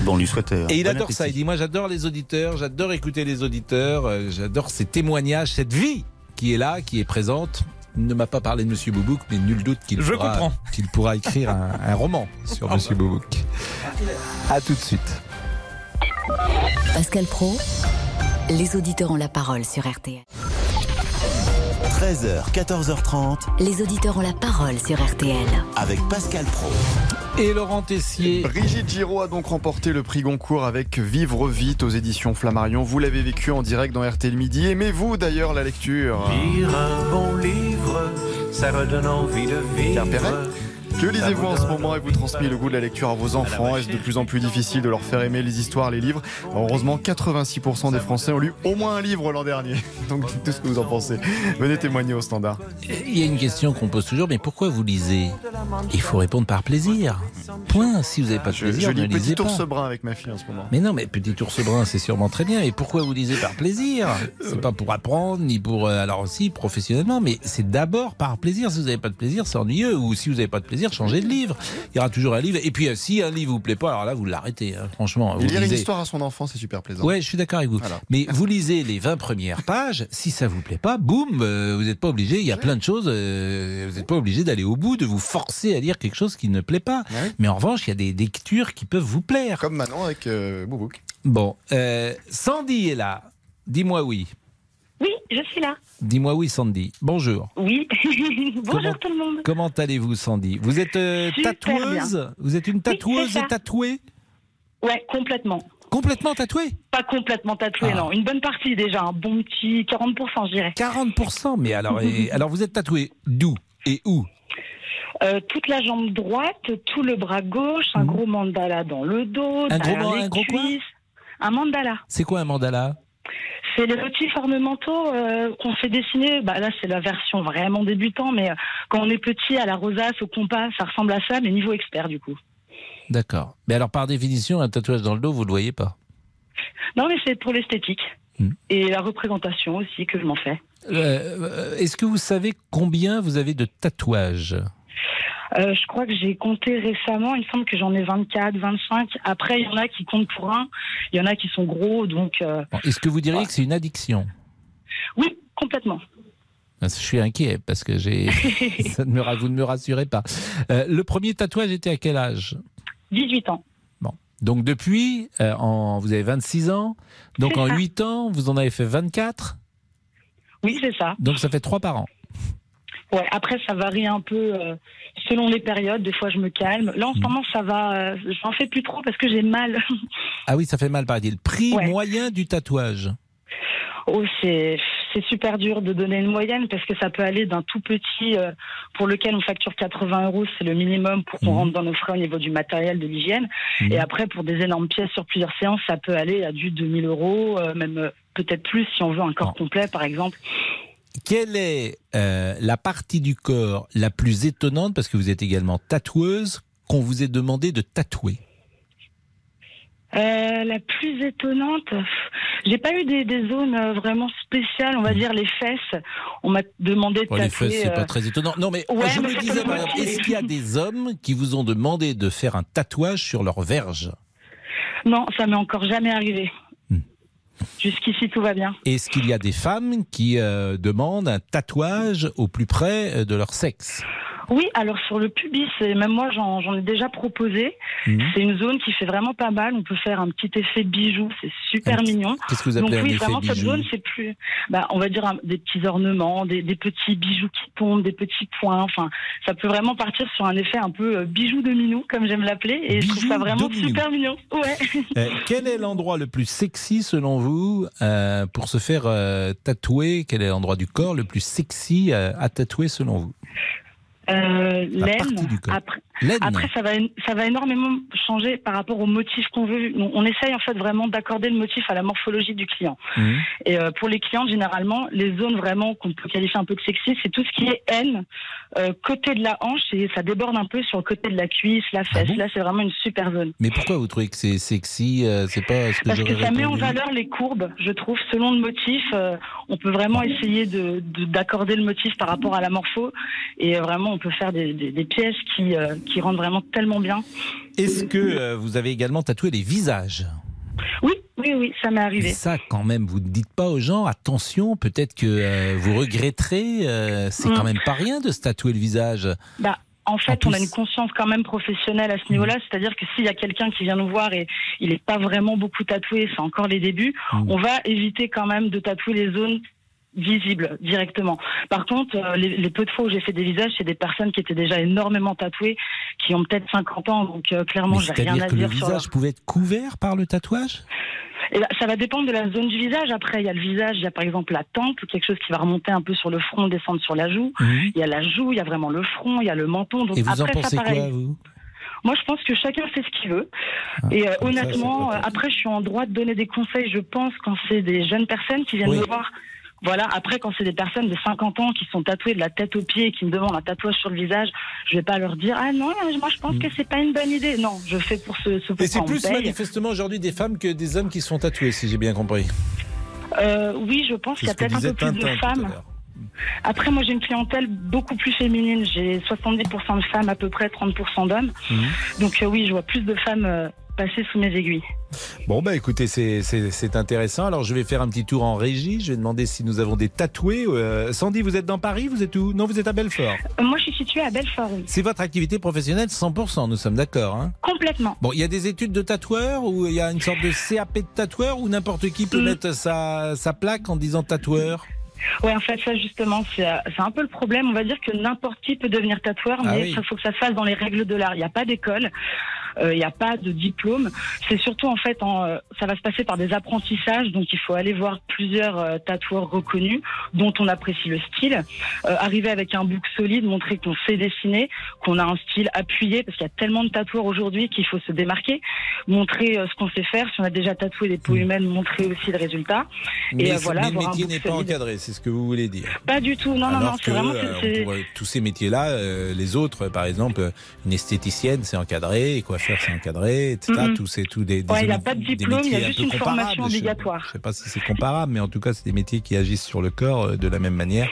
Bon, on lui souhaite. euh, Et il bon adore ça. Il dit Moi, j'adore les auditeurs, j'adore écouter les auditeurs, euh, j'adore ces témoignages, cette vie qui est là, qui est présente. Il ne m'a pas parlé de Monsieur Boubouk, mais nul doute qu'il pourra, qu'il pourra écrire un, un roman sur Monsieur Boubouk. À tout de suite. Pascal Pro, les auditeurs ont la parole sur RTL. 13h, 14h30 Les auditeurs ont la parole sur RTL. avec Pascal Pro. Et Laurent Tessier. Brigitte Giraud a donc remporté le prix Goncourt avec Vivre vite aux éditions Flammarion. Vous l'avez vécu en direct dans RTL Midi. Aimez-vous d'ailleurs la lecture? Lire un bon livre, ça redonne envie de Pierre vivre. Que lisez-vous en ce moment et vous transmis le goût de la lecture à vos enfants Est-ce de plus en plus difficile de leur faire aimer les histoires, les livres Heureusement, 86% des Français ont lu au moins un livre l'an dernier. Donc dites tout ce que vous en pensez. Venez témoigner au standard. Il y a une question qu'on pose toujours, mais pourquoi vous lisez? Il faut répondre par plaisir. Point. Si vous n'avez pas de Je, plaisir, je ne lis lisez Petit pas. ours brun avec ma fille en ce moment. Mais non, mais Petit ours brun, c'est sûrement très bien. Et pourquoi vous lisez par plaisir? C'est pas pour apprendre, ni pour. euh, alors aussi, professionnellement, mais c'est d'abord par plaisir. Si vous n'avez pas de plaisir, c'est ennuyeux. Ou si vous n'avez pas de plaisir, changez de livre. Il y aura toujours un livre. Et puis, euh, si un livre vous plaît pas, alors là, vous l'arrêtez. hein. Franchement, vous lire une lisez. histoire à son enfant, c'est super plaisant. Ouais, je suis d'accord avec vous. Alors. Mais vous lisez les 20 premières pages, si ça vous plaît pas, boum, euh, vous n'êtes pas obligé, il y a plein de choses, euh, vous n'êtes pas obligé d'aller au bout, de vous forcer à lire quelque chose qui ne plaît pas. Ouais. Mais en revanche, il y a des lectures qui peuvent vous plaire. Comme Manon avec euh, Boubouk. Bon, Sandy est là. Dis-moi oui. Oui, je suis là. Dis-moi oui, Sandy. Bonjour. Oui. Bonjour Comment- tout le monde. Comment allez-vous, Sandy? Vous êtes euh, tatoueuse? Vous êtes une tatoueuse tatouée? Ouais, complètement. Complètement tatouée? Pas complètement tatoué, Ah. non. Une bonne partie déjà, un bon petit 40%, je dirais. 40% Mais alors, et- alors vous êtes tatouée d'où Et où? Euh, toute la jambe droite, tout le bras gauche, un gros mandala dans le dos. Un gros- les un gros quoi? cuisses. Un mandala. C'est quoi un mandala? C'est les motifs ornementaux euh, qu'on fait dessiner. Bah, là, c'est la version vraiment débutant, mais euh, quand on est petit, à la rosace, au compas, ça ressemble à ça, mais niveau expert du coup. D'accord. Mais alors, par définition, un tatouage dans le dos, vous le voyez pas? Non, mais c'est pour l'esthétique. Hmm. Et la représentation aussi que je m'en fais. Euh, Est-ce que vous savez combien vous avez de tatouages? Euh, je crois que j'ai compté récemment, il me semble que j'en ai 24, 25. Après, il y en a qui comptent pour un, il y en a qui sont gros, donc euh, Bon, Est-ce que vous diriez que c'est une addiction? Oui, complètement. Je suis inquiet parce que j'ai. Ça ne me vous ne me rassurez pas. Euh, le premier tatouage était à quel âge? 18 ans. Bon. Donc depuis, euh, en, vous avez 26 ans. Donc en ça. 8 ans, vous en avez fait 24. Oui, c'est ça. Donc ça fait 3 par an. Ouais, après, ça varie un peu euh, selon les périodes. Des fois, je me calme. Là, en ce moment, ça va. Euh, J'en fais plus trop parce que j'ai mal. Ah oui, ça fait mal, paraît-il. Prix Ouais. moyen du tatouage. Oh, c'est c'est super dur de donner une moyenne parce que ça peut aller d'un tout petit euh, pour lequel on facture 80 euros, c'est le minimum pour qu'on rentre dans nos frais au niveau du matériel, de l'hygiène. Et après, pour des énormes pièces sur plusieurs séances, ça peut aller à du 2000 euros, euh, même euh, peut-être plus si on veut un corps complet, par exemple. Quelle est euh, la partie du corps la plus étonnante, parce que vous êtes également tatoueuse, qu'on vous ait demandé de tatouer? Euh, la plus étonnante, j'ai pas eu des, des zones euh, vraiment spéciales, on va dire les fesses. On m'a demandé de Les tatouer. fesses, c'est euh, pas très étonnant. Non, mais ouais, je mais me disais, est-ce qu'il y a des hommes qui vous ont demandé de faire un tatouage sur leur verge? Non, ça m'est encore jamais arrivé. Jusqu'ici, tout va bien. Est-ce qu'il y a des femmes qui euh, demandent un tatouage au plus près euh, de leur sexe? Oui, alors sur le pubis, et même moi j'en ai déjà proposé. Mhm. C'est une zone qui fait vraiment pas mal. On peut faire un petit effet bijou, c'est super mignon. Qu'est-ce que vous Donc appelez un oui, effet vraiment cette bijou zone, c'est plus, bah, on va dire un- des petits ornements, des, des petits bijoux qui tombent, des petits points. Enfin, ça peut vraiment partir sur un effet un peu euh, bijou de minou, comme j'aime l'appeler, et je trouve ça vraiment super mignon. Ouais. Euh, Quel est l'endroit le plus sexy selon vous euh, pour se faire tatouer? Quel est l'endroit du corps le plus sexy à tatouer selon vous? Euh, La laine. Après, après, ça va, ça va énormément changer par rapport au motif qu'on veut. On, essaye en fait vraiment d'accorder le motif à la morphologie du client. Mhm. Et euh, pour les clients, généralement, les zones vraiment qu'on peut qualifier un peu de sexy, c'est tout ce qui est haine, euh, côté de la hanche, et ça déborde un peu sur le côté de la cuisse, la Ah fesse. Là, c'est vraiment une super zone. Mais pourquoi vous trouvez que c'est sexy? C'est pas ce que Parce que ça met en valeur les courbes, je trouve, selon le motif. On peut vraiment essayer de de- d'accorder le motif par rapport à la morpho, et euh, vraiment, on peut faire des, des- des pièces qui euh, qui rendent vraiment tellement bien. Est-ce que euh, vous avez également tatoué les visages? Oui, oui, oui, ça m'est arrivé. Et ça, quand même, vous ne dites pas aux gens, attention, peut-être que euh, vous regretterez, euh, c'est quand Mm. même pas rien de se tatouer le visage. Bah, en fait, En on a une conscience quand même professionnelle à ce niveau-là, c'est-à-dire que s'il y a quelqu'un qui vient nous voir et il n'est pas vraiment beaucoup tatoué, c'est encore les débuts, on va éviter quand même de tatouer les zones visibles directement. Par contre, euh, les, les peu de fois où j'ai fait des visages, c'est des personnes qui étaient déjà énormément tatouées, qui ont peut-être 50 ans, donc euh, clairement, j'ai rien à que le dire sur leur... visage pouvait être couvert par le tatouage? Et là, ça va dépendre de la zone du visage. Après, il y a le visage, il y a par exemple la tempe, quelque chose qui va remonter un peu sur le front, descendre sur la joue. Il y a la joue, il y a vraiment le front, il y a le menton. Donc Et vous en après, pensez ça, pareil. quoi, vous? Moi, je pense que chacun fait ce qu'il veut. et euh, ça, honnêtement, euh, après, je suis en droit de donner des conseils, je pense, quand c'est des jeunes personnes qui viennent Oui. me voir. Voilà, après, quand c'est des personnes de 50 ans qui sont tatouées de la tête aux pieds et qui me demandent un tatouage sur le visage, je vais pas leur dire Ah non, moi je pense que c'est pas une bonne idée. Non, je fais pour ce, ce Et c'est plus paye. manifestement aujourd'hui des femmes que des hommes qui sont tatoués, si j'ai bien compris. Euh, oui, je pense qu'il y a peut-être un peu plus de femmes. Après, moi, j'ai une clientèle beaucoup plus féminine. J'ai 70% de femmes, à peu près 30% d'hommes. Mhm. Donc, euh, oui, je vois plus de femmes euh, passer sous mes aiguilles. Bon, bah écoutez, c'est- intéressant. Alors, je vais faire un petit tour en régie. Je vais demander si nous avons des tatoués. Euh, Sandy, vous êtes dans Paris? Vous êtes où? Non, vous êtes à Belfort. Euh, moi, je suis située à Belfort. oui. C'est votre activité professionnelle 100%, nous sommes d'accord. Hein? Complètement. bon, il y a des études de tatoueur ou il y a une sorte de CAP de tatoueur ou n'importe qui peut Mm. mettre sa, sa plaque en disant tatoueur? Ouais, en fait, ça, justement, c'est un peu le problème. On va dire que n'importe qui peut devenir tatoueur, Ah mais oui. il faut que ça se fasse dans les règles de l'art. Il n'y a pas d'école. Euh, Il n'y a pas de diplôme. C'est surtout en fait, en, euh, ça va se passer par des apprentissages. Donc il faut aller voir plusieurs euh, tatoueurs reconnus dont on apprécie le style. Euh, arriver avec un book solide, montrer qu'on sait dessiner, qu'on a un style appuyé, parce qu'il y a tellement de tatoueurs aujourd'hui qu'il faut se démarquer. Montrer euh, ce qu'on sait faire. Si on a déjà tatoué des peaux humaines, montrer aussi le résultat. Mais, Et euh, voilà, mais le métier n'est pas solide. encadré, c'est ce que vous voulez dire. Pas du tout. Non, non, Alors non. que C'est vraiment. euh, on pourrait- tous ces métiers-là, euh, les autres, euh, par exemple, euh, une esthéticienne, c'est encadré, et coiffeur, c'est encadré, etc. Tous ces tous des, des Ouais, il n'y a métiers- pas de diplôme, il y a un juste une formation Je- obligatoire. Je sais pas si c'est comparable, mais en tout cas, c'est des métiers qui agissent sur le corps euh, de la même manière.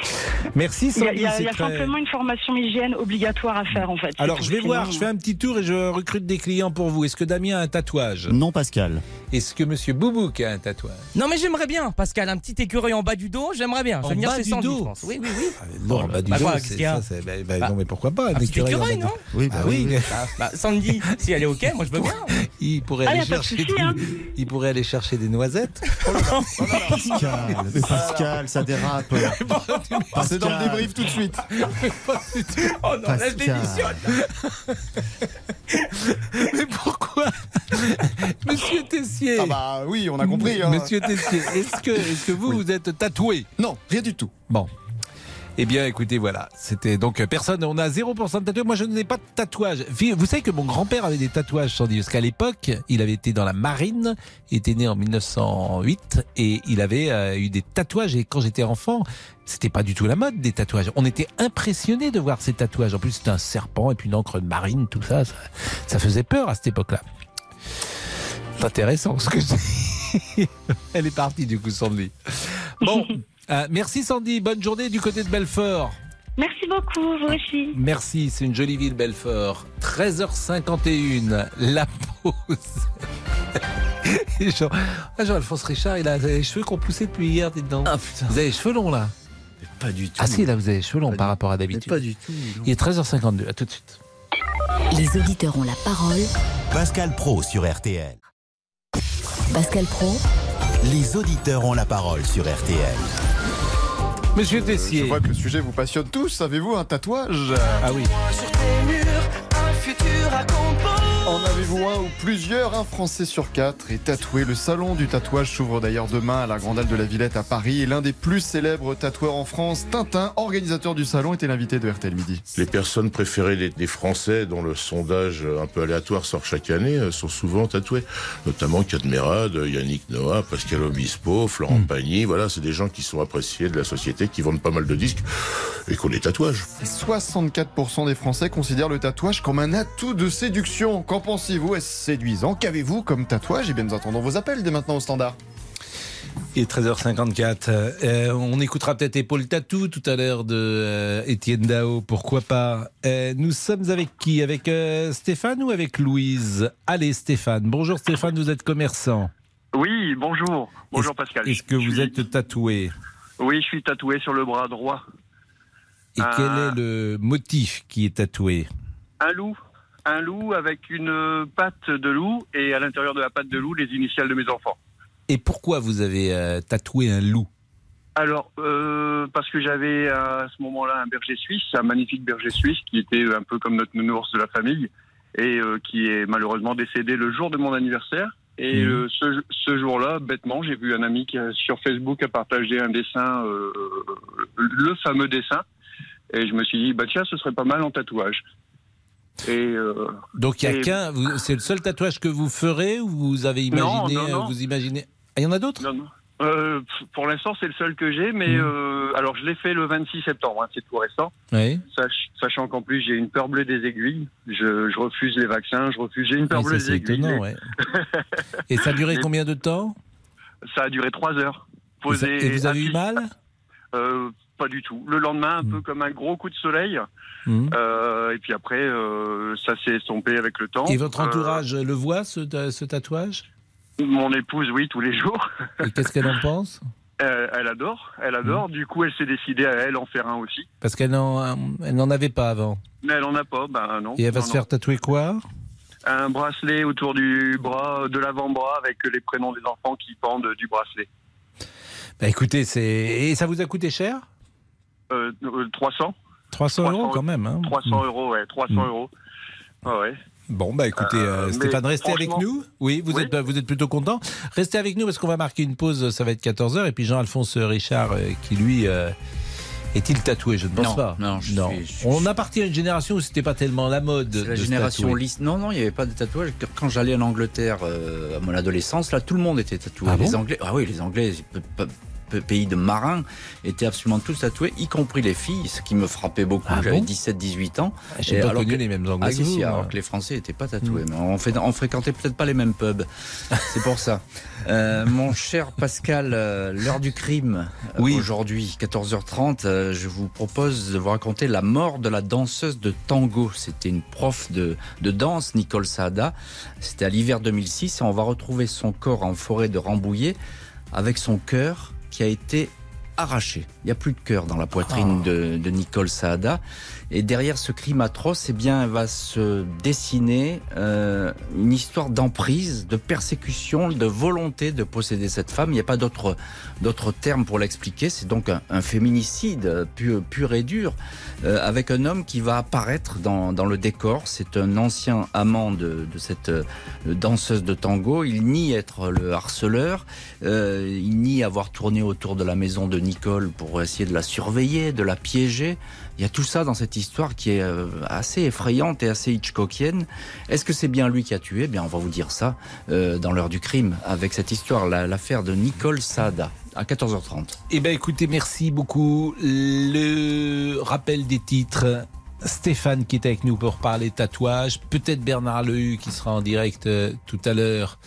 Merci, Il y a, Sandy. il y a- c'est il y a très- simplement une formation hygiène obligatoire à faire en fait. Alors, je vais Sinon, voir, je fais un petit tour et je recrute des clients pour vous. Est-ce que Damien a un tatouage? Non, Pascal. Est-ce que Monsieur Boubouk a un tatouage? Non mais j'aimerais bien, Pascal, un petit écureuil en bas du dos, j'aimerais bien. Je En bas du Sandy, dos je pense. Oui, oui, oui. Bon, en bas du bah dos, quoi, ça, bah, bah, non, mais pourquoi pas un petit écureuil non Oui, bah Ah oui, oui. Bah, bah, Sandy, si elle est ok, moi je veux bien. Il pourrait Ah, aller chercher des... hein. il pourrait aller chercher des noisettes. Pascal, mais Pascal, ça dérape. C'est dans le débrief tout de suite. Oh non, là je Pascal. démissionne. Mais pourquoi? Monsieur Tessier Ah bah oui, on a compris. hein. Monsieur Tessier, est-ce que, est que vous, vous êtes tatoué? Non, rien du tout. Bon. Eh bien, écoutez, voilà. C'était donc euh, personne. On a 0% de tatouage. Moi, je n'ai pas de tatouage. Vous savez que mon grand-père avait des tatouages, Sandy, parce qu'à l'époque, il avait été dans la marine, était né en 1908 et il avait euh, eu des tatouages. Et quand j'étais enfant, c'était pas du tout la mode des tatouages. On était impressionnés de voir ces tatouages. En plus, c'était un serpent et puis une encre de marine, tout ça. Ça, faisait peur à cette époque-là. C'est intéressant ce que. Elle est partie du coup, Sandy. Bon, euh, merci Sandy. Bonne journée du côté de Belfort. Merci beaucoup, vous aussi. Merci, c'est une jolie ville, Belfort. 13h51, la pause. Jean, ah, Jean-Alphonse Richard, il a les cheveux qu'on poussait depuis hier, dites donc. Ah putain. Vous avez les cheveux longs là Pas du tout. Ah si, là vous avez les cheveux longs Pas par du- rapport à d'habitude. pas du tout. non. Il est 13h52, à tout de suite. Les auditeurs ont la parole. Pascal Pro sur RTL. Pascal Pro, Les auditeurs ont la parole sur RTL. Monsieur Je Tessier. vois que le sujet vous passionne tous. Avez-vous un tatouage? Ah oui. Sur tes murs, un futur à composer. En avez-vous un ou plusieurs Un Français sur quatre est tatoué. Le salon du tatouage s'ouvre d'ailleurs demain à la Grande Halle de la Villette à Paris. Et l'un des plus célèbres tatoueurs en France, Tintin, organisateur du salon, était l'invité de RTL Midi. Les personnes préférées des, Français, dont le sondage un peu aléatoire sort chaque année, euh, sont souvent tatoués. Notamment Cadmerade, Yannick Noah, Pascal Obispo, Florent Pagny. Voilà, c'est des gens qui sont appréciés de la société, qui vendent pas mal de disques et qui ont des tatouages. 64% des Français considèrent le tatouage comme un atout de séduction. Qu'en pensez-vous? Est-ce séduisant? Qu'avez-vous comme tatouage? Et bien nous attendons vos appels dès maintenant au standard. Il est 13h54. Euh, on écoutera peut-être Épaule Tatou tout à l'heure de euh, Étienne Dao, pourquoi pas? Euh, nous sommes avec qui? Avec euh, Stéphane ou avec Louise? Allez Stéphane. Bonjour Stéphane, vous êtes commerçant. Oui, bonjour. Bonjour Pascal. Est-ce que vous suis- êtes tatoué? Oui, je suis tatoué sur le bras droit. Et Ah. quel est le motif qui est tatoué Un loup. Un loup avec une patte de loup et à l'intérieur de la patte de loup, les initiales de mes enfants. Et pourquoi vous avez euh, tatoué un loup Alors, euh, parce que j'avais à ce moment-là un berger suisse, un magnifique berger suisse qui était un peu comme notre nounours de la famille et euh, qui est malheureusement décédé le jour de mon anniversaire. Et Mhm. euh, ce, ce jour-là, bêtement, j'ai vu un ami qui sur Facebook a partagé un dessin, le fameux dessin, et je me suis dit, bah tiens, ce serait pas mal en tatouage. Et euh, Donc il y a Et- qu'un, c'est le seul tatouage que vous ferez ou vous avez imaginé, Non, non, non. vous imaginez Ah, Il y en a d'autres? Non, non. Euh, pour l'instant, c'est le seul que j'ai, mais Mhm. euh, alors je l'ai fait le 26 septembre, hein, c'est tout récent. Oui. Sach- sachant qu'en plus j'ai une peur bleue des aiguilles, je, je refuse les vaccins, je refuse. J'ai une peur Oui, bleue ça, des aiguilles. étonnant, ouais. Et ça a duré Et- combien de temps? Ça a duré trois heures. Posé et vous avez eu mal? Euh, Pas du tout. Le lendemain, un Mhm. peu comme un gros coup de soleil. Mhm. Euh, et puis après, euh, ça s'est estompé avec le temps. Et votre Euh, entourage le voit, ce, ce tatouage? Mon épouse, oui, tous les jours. Et qu'est-ce qu'elle en pense? Elle adore, elle Mhm. adore. Du coup, elle s'est décidée à elle en faire un aussi. Parce qu'elle n'en elle n'en avait pas avant. Mais elle en a pas, ben non. Et elle va Non, se non. faire tatouer quoi? Un bracelet autour du bras, de l'avant-bras, avec les prénoms des enfants qui pendent du bracelet. Bah écoutez, c'est et ça vous a coûté cher? Euh, euh, 300 300 euros quand même. Hein 300 euros, ouais, 300 Mm. euros. Ah ouais. Bon, bah écoutez, Euh, euh, Stéphane, restez avec nous. Oui, vous, Oui. Êtes, vous êtes plutôt content. Restez avec nous parce qu'on va marquer une pause, ça va être 14h. Et puis Jean-Alphonse Richard, euh, qui lui. euh, est-il tatoué? Je ne pense Non, pas. non, je suis- je suis- On appartient à une génération où c'était pas tellement la mode. C'est la de génération lisse. Non, non, il n'y avait pas de tatouage. Quand j'allais en Angleterre euh, à mon adolescence, là, tout le monde était tatoué. Ah les bon? Anglais, ah oui, les Anglais, pays de marins, étaient absolument tous tatoués, y compris les filles, ce qui me frappait beaucoup. Ah J'avais bon 17-18 ans. J'ai Et pas alors connu que- les mêmes Anglais Ah si, si, alors que les Français n'étaient pas tatoués. Mm. Mais on, fait, on fréquentait peut-être pas les mêmes pubs. C'est pour ça. Euh, mon cher Pascal, euh, l'heure du crime, euh, aujourd'hui, 14h30, euh, je vous propose de vous raconter la mort de la danseuse de tango. C'était une prof de, de danse, Nicole Saada. C'était à l'hiver 2006 et on va retrouver son corps en forêt de Rambouillet avec son cœur qui a été arraché. Il n'y a plus de cœur dans la poitrine de, de Nicole Saada. Et derrière ce crime atroce, eh bien, va se dessiner euh, une histoire d'emprise, de persécution, de volonté de posséder cette femme. Il n'y a pas d'autre d'autre terme pour l'expliquer. C'est donc un, un féminicide pur, pur et dur, euh, avec un homme qui va apparaître dans, dans le décor. C'est un ancien amant de, de cette euh, danseuse de tango. Il nie être le harceleur. Il nie avoir tourné autour de la maison de Nicole pour essayer de la surveiller, de la piéger. Il y a tout ça dans cette histoire qui est euh, assez effrayante et assez Hitchcockienne. Est-ce que c'est bien lui qui a tué? Eh Bien, on va vous dire ça euh, dans l'heure du crime avec cette histoire, la- l'affaire de Nicole Saada à 14h30. Eh bien, écoutez, merci beaucoup. Le rappel des titres. Stéphane qui est avec nous pour parler tatouage. Peut-être Bernard Lehu qui sera en direct euh, tout à l'heure.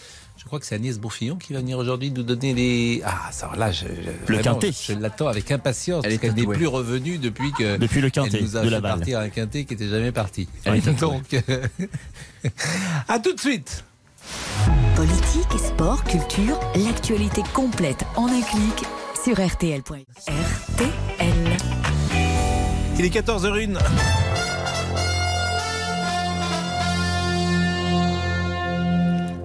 Je crois que c'est Agnès Bourfillon qui va venir aujourd'hui nous donner les. Ah, ça, là, je, je- vraiment, quintet. Je l'attends avec impatience Elle parce qu'elle n'est plus revenue depuis que. Depuis le quintet Elle nous a de fait partir un quintet qui n'était jamais parti. Elle est tatouée. Donc, euh, à tout de suite. Politique, sport, culture, l'actualité complète en un clic sur RTL.fr. RTL. Il est 14h01.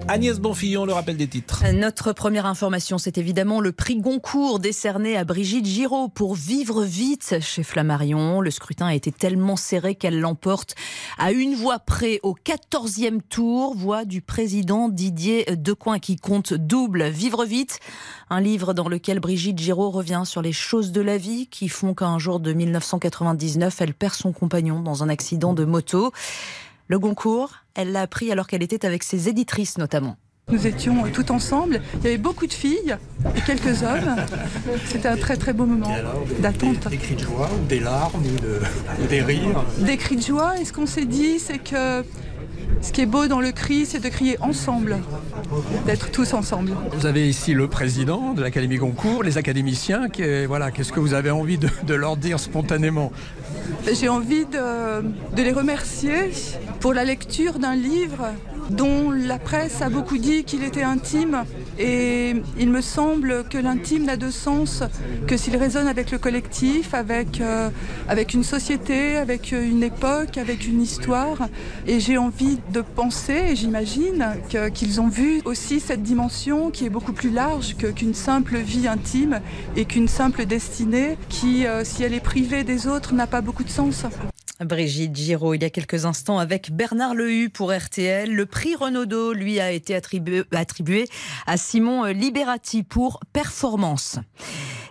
Agnès Bonfillon, le rappel des titres. Notre première information, c'est évidemment le prix Goncourt décerné à Brigitte Giraud pour Vivre vite chez Flammarion. Le scrutin a été tellement serré qu'elle l'emporte à une voix près au 14e tour, voix du président Didier Decoing qui compte double. Vivre vite, un livre dans lequel Brigitte Giraud revient sur les choses de la vie qui font qu'un jour de 1999, elle perd son compagnon dans un accident de moto. Le Goncourt, elle l'a appris alors qu'elle était avec ses éditrices notamment. Nous étions tout ensemble. Il y avait beaucoup de filles et quelques hommes. C'était un très très beau moment d'attente. Des cris de joie, ou des larmes, ou, de- ou des rires. Des cris de joie. Et ce qu'on s'est dit, c'est que ce qui est beau dans le cri, c'est de crier ensemble, d'être tous ensemble. Vous avez ici le président de l'Académie Goncourt, les académiciens. qui- voilà, Qu'est-ce que vous avez envie de, de leur dire spontanément? J'ai envie de, de les remercier pour la lecture d'un livre dont la presse a beaucoup dit qu'il était intime. Et il me semble que l'intime n'a de sens que s'il résonne avec le collectif, avec, euh, avec une société, avec une époque, avec une histoire. Et j'ai envie de penser, et j'imagine, qu'ils ont vu aussi cette dimension qui est beaucoup plus large qu'une simple vie intime et qu'une simple destinée qui, euh, si elle est privée des autres, n'a pas beaucoup de sens. Brigitte Giraud, il y a quelques instants avec Bernard Lehu pour RTL. Le prix Renaudot, lui, a été attribué, à Simon Liberati pour performance.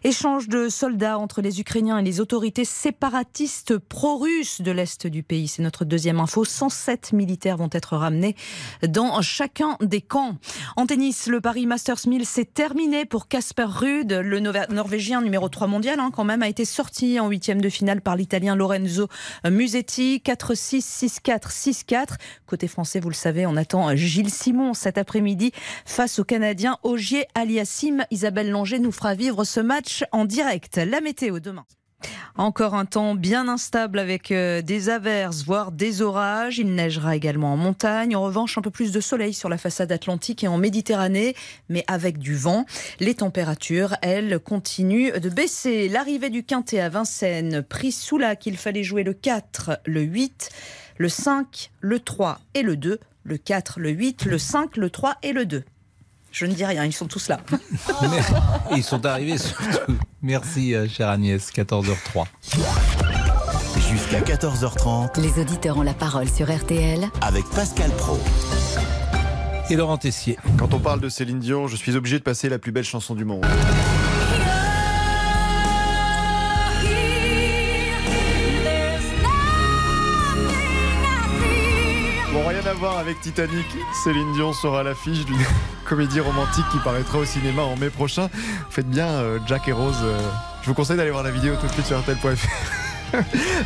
Échange de soldats entre les Ukrainiens et les autorités séparatistes pro-russes de l'Est du pays. C'est notre deuxième info. 107 militaires vont être ramenés dans chacun des camps. En tennis, le Paris Masters 1000 s'est terminé pour Casper Ruud. Le Norvégien numéro 3 mondial, hein, quand même, a été sorti en huitième de finale par l'Italien Lorenzo Musetti. 4-6, 6-4, 6-4. Côté français, vous le savez, on attend Gilles Simon cet après-midi face au Canadien Ogier Aliassim. Isabelle Langer nous fera vivre ce match en direct. La météo demain. Encore un temps bien instable avec euh, des averses, voire des orages. Il neigera également en montagne. En revanche, un peu plus de soleil sur la façade atlantique et en Méditerranée, mais avec du vent. Les températures, elles, continuent de baisser. L'arrivée du Quintet à Vincennes, pris sous la qu'il fallait jouer le 4, le 8, le 5, le 3 et le 2. Le 4, le 8, le 5, le 3 et le 2. Je ne dis rien, ils sont tous là. Ils sont arrivés surtout. Merci, euh, chère Agnès, 14h03. Jusqu'à 14h30 Les auditeurs ont la parole sur RTL avec Pascal Pro. Et Laurent Tessier. Quand on parle de Céline Dion, je suis obligé de passer la plus belle chanson du monde. Avec Titanic. Céline Dion sera à l'affiche d'une comédie romantique qui paraîtra au cinéma en mai prochain. Faites bien euh, Jack et Rose. euh, je vous conseille d'aller voir la vidéo tout de suite sur RTL.fr.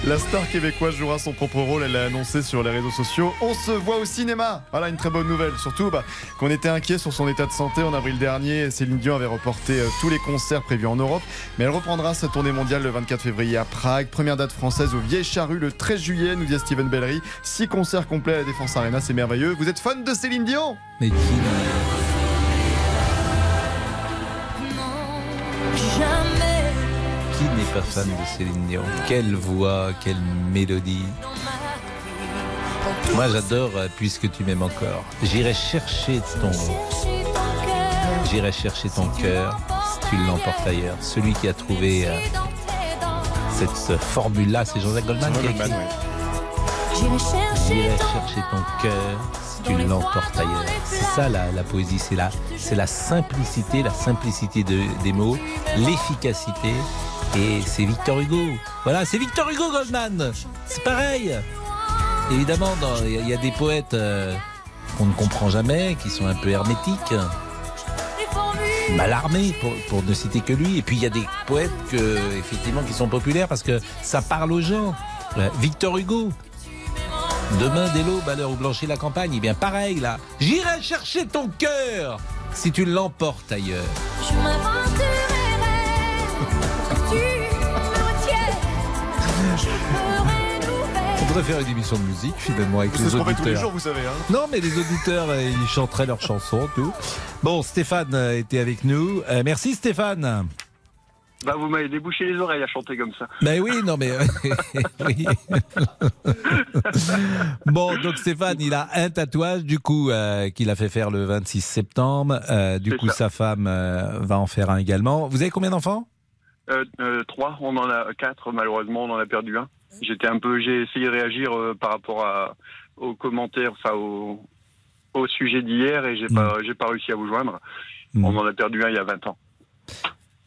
La star québécoise jouera son propre rôle, elle l'a annoncé sur les réseaux sociaux. On se voit au cinéma Voilà une très bonne nouvelle, surtout bah, qu'on était inquiet sur son état de santé en avril dernier. Céline Dion avait reporté euh, tous les concerts prévus en Europe, mais elle reprendra sa tournée mondiale le 24 février à Prague. Première date française au Vieille Charrue le 13 juillet, nous dit Steven Bellery. Six concerts complets à la Défense Arena, c'est merveilleux. Vous êtes fan de Céline Dion? Mais qui? Pas fan de Céline Dion Quelle voix, quelle mélodie. Moi j'adore euh, Puisque tu m'aimes encore. J'irai chercher ton. J'irai chercher ton cœur si tu l'emportes ailleurs. Celui qui a trouvé euh, cette formule-là, c'est Joseph Goldman qui a écrit. J'irai chercher ton cœur si tu l'emportes ailleurs. C'est ça la, la poésie, c'est la, simplicité, la simplicité de- des mots, l'efficacité. Et c'est Victor Hugo. Voilà, c'est Victor Hugo Goldman. C'est pareil. Évidemment, il y, a- des poètes euh, qu'on ne comprend jamais, qui sont un peu hermétiques, mal armés, pour, pour ne citer que lui. Et puis il y a des poètes qui sont populaires parce que ça parle aux gens. Euh, Victor Hugo. Demain, dès l'aube, à l'heure où blanchit la campagne, eh bien pareil là. J'irai chercher ton cœur si tu l'emportes ailleurs. Devrait faire une émission de musique finalement avec C'est les ce qu'on fait auditeurs. tous les jours, vous savez. Hein. Non, mais les auditeurs, euh, ils chanteraient leurs chansons, tout. Bon, Stéphane euh, était avec nous. Euh, merci Stéphane. Bah, vous m'avez débouché les oreilles à chanter comme ça. Ben oui, non mais oui. bon, donc Stéphane, il a un tatouage du coup euh, qu'il a fait faire le 26 septembre. Euh, du coup, ça. sa femme euh, va en faire un également. Vous avez combien d'enfants? Euh, euh, trois, on en a quatre, malheureusement, on en a perdu un. J'étais un peu, j'ai essayé de réagir euh, par rapport à, aux commentaires, enfin au, au sujet d'hier, et j'ai pas, j'ai pas réussi à vous joindre. On en a perdu un il y a 20 ans.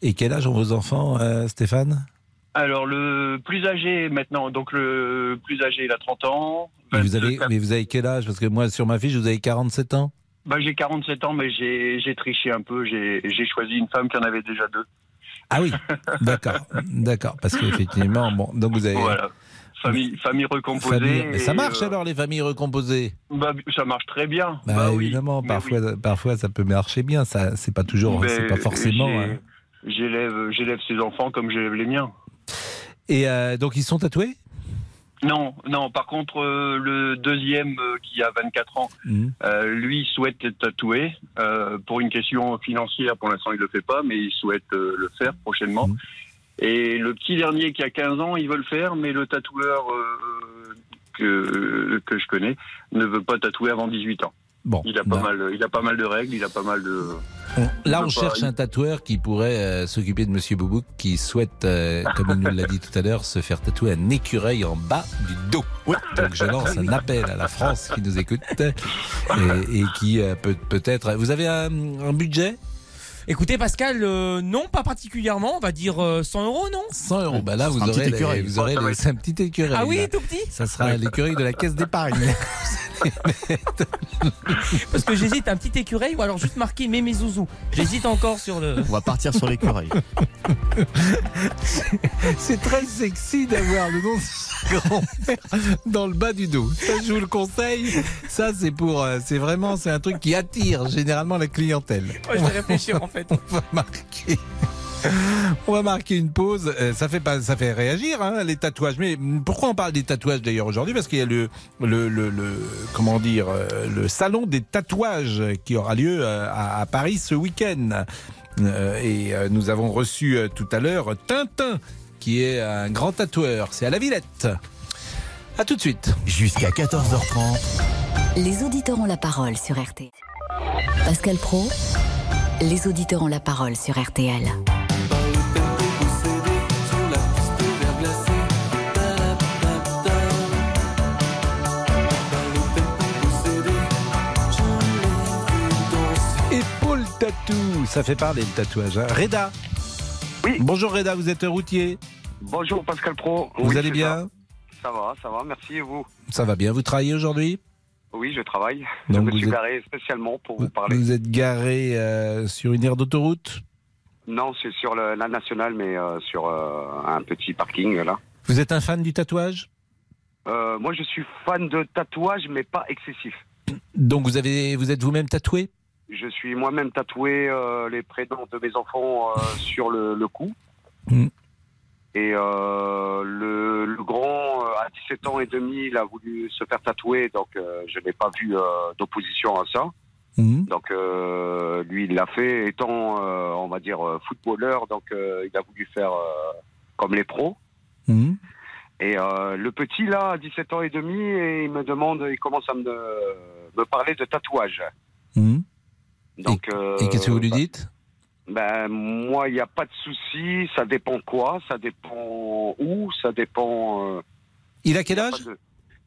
Et quel âge ont vos enfants, euh, Stéphane? Alors le plus âgé maintenant, donc le plus âgé, il a 30 ans. mais vous, avez, 24. mais vous avez quel âge? Parce que moi, sur ma fiche, vous avez 47 ans. Bah, j'ai 47 ans, mais j'ai triché un peu. J'ai choisi une femme qui en avait déjà deux. Ah oui, d'accord, d'accord. Parce qu'effectivement, bon, donc vous avez. Voilà. Famille, famille recomposée. famille- Mais ça marche euh, alors les familles recomposées? Bah, Ça marche très bien. Bah, Bah évidemment, parfois, parfois ça peut marcher bien. Ça, c'est pas toujours, c'est pas forcément. hein. J'élève, j'élève ses enfants comme j'élève les miens. Et euh, donc ils sont tatoués? Non, non. Par contre, euh, le deuxième euh, qui a 24 ans, Mhm. euh, lui souhaite être tatoué euh, pour une question financière. Pour l'instant, il le fait pas, mais il souhaite le faire prochainement. Mhm. Et le petit dernier qui a 15 ans, il veut le faire, mais le tatoueur euh, que que je connais ne veut pas tatouer avant 18 ans. Bon, il a pas bah. mal, il a pas mal de règles, il a pas mal de. On- là, on cherche un tatoueur qui pourrait euh, s'occuper de Monsieur Boubouk, qui souhaite, euh, comme il nous l'a dit tout à l'heure, se faire tatouer un écureuil en bas du dos. Donc je lance un appel à la France qui nous écoute et, et qui euh, peut peut-être. Vous avez un, un budget? Écoutez Pascal, euh, non pas particulièrement, on va dire euh, 100 euros non? 100 euros. Bah là, vous un aurez, les- vous les- c'est un petit écureuil. Ah oui, là. tout petit Ça sera l'écureuil de la caisse d'épargne. Parce que j'hésite un petit écureuil ou alors juste marquer Mémé Zouzou. J'hésite encore sur le. On va partir sur l'écureuil. C'est très sexy d'avoir le nom de sa grand-mère dans le bas du dos. Ça, je vous le conseille. Ça, c'est pour, euh, c'est vraiment, c'est un truc qui attire généralement la clientèle. Ouais, je vais réfléchir en fait. On va marquer. On va marquer une pause. Euh, Ça fait pas, ça fait réagir hein, les tatouages. Mais pourquoi on parle des tatouages d'ailleurs aujourd'hui? Parce qu'il y a le, le, le, le- comment dire, euh, le salon des tatouages qui aura lieu euh, à, à Paris ce week-end. Euh, et nous avons reçu tout à l'heure Tintin, qui est un grand tatoueur. C'est à la Villette. À tout de suite. Jusqu'à 14h30. Les auditeurs ont la parole sur RTL. Pascal Pro, les auditeurs ont la parole sur RTL. Tattoo, ça fait parler le tatouage. hein. Reda Oui. Bonjour Reda, vous êtes routier. Bonjour Pascal Pro. Vous Oui, allez bien ça. Ça va, ça va, merci et vous? Ça va bien, vous travaillez aujourd'hui? Oui, je travaille. Donc je me vous suis êtes- garé spécialement pour vous parler. Vous êtes garé euh, sur une aire d'autoroute? Non, c'est sur le- la nationale, mais euh, sur euh, un petit parking là. Vous êtes un fan du tatouage? Moi, je suis fan de tatouage, mais pas excessif. Donc vous, avez, vous êtes vous-même tatoué? Je suis moi-même tatoué euh, les prénoms de mes enfants euh, sur le, le cou. Mm. Et euh, le, le grand, à 17 ans et demi, il a voulu se faire tatouer, donc je n'ai pas vu d'opposition à ça. Mhm. Donc lui, il l'a fait étant, on va dire, footballeur, donc il a voulu faire comme les pros. Mhm. Et le petit, là, à 17 ans et demi, et il me demande, il commence à me, me parler de tatouage. Euh, Et qu'est-ce que vous lui bah, dites? Ben, moi, il n'y a pas de souci. Ça dépend quoi? Ça dépend où? Ça dépend. euh, Il a quel âge? de-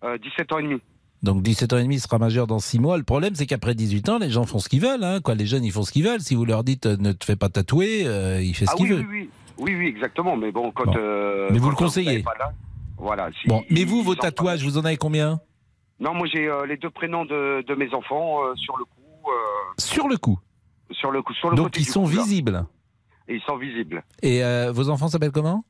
euh, 17 ans et demi. Donc 17 ans et demi, il sera majeur dans 6 mois. Le problème, c'est qu'après 18 ans, les gens font ce qu'ils veulent. Hein, quoi. Les jeunes, ils font ce qu'ils veulent. Si vous leur dites euh, ne te fais pas tatouer, euh, il fait ce Ah qu'il oui, veut. oui, oui, oui, oui, exactement. Mais bon, quand. euh, Mais vous le conseillez là, Voilà. si- Bon, mais vous, vos tatouages, vous en avez combien? Non, moi, j'ai euh, les deux prénoms de, de mes enfants euh, sur le euh, Sur le coup. sur le cou, sur le Donc ils sont visibles. Et ils sont visibles. Et euh, vos enfants s'appellent comment?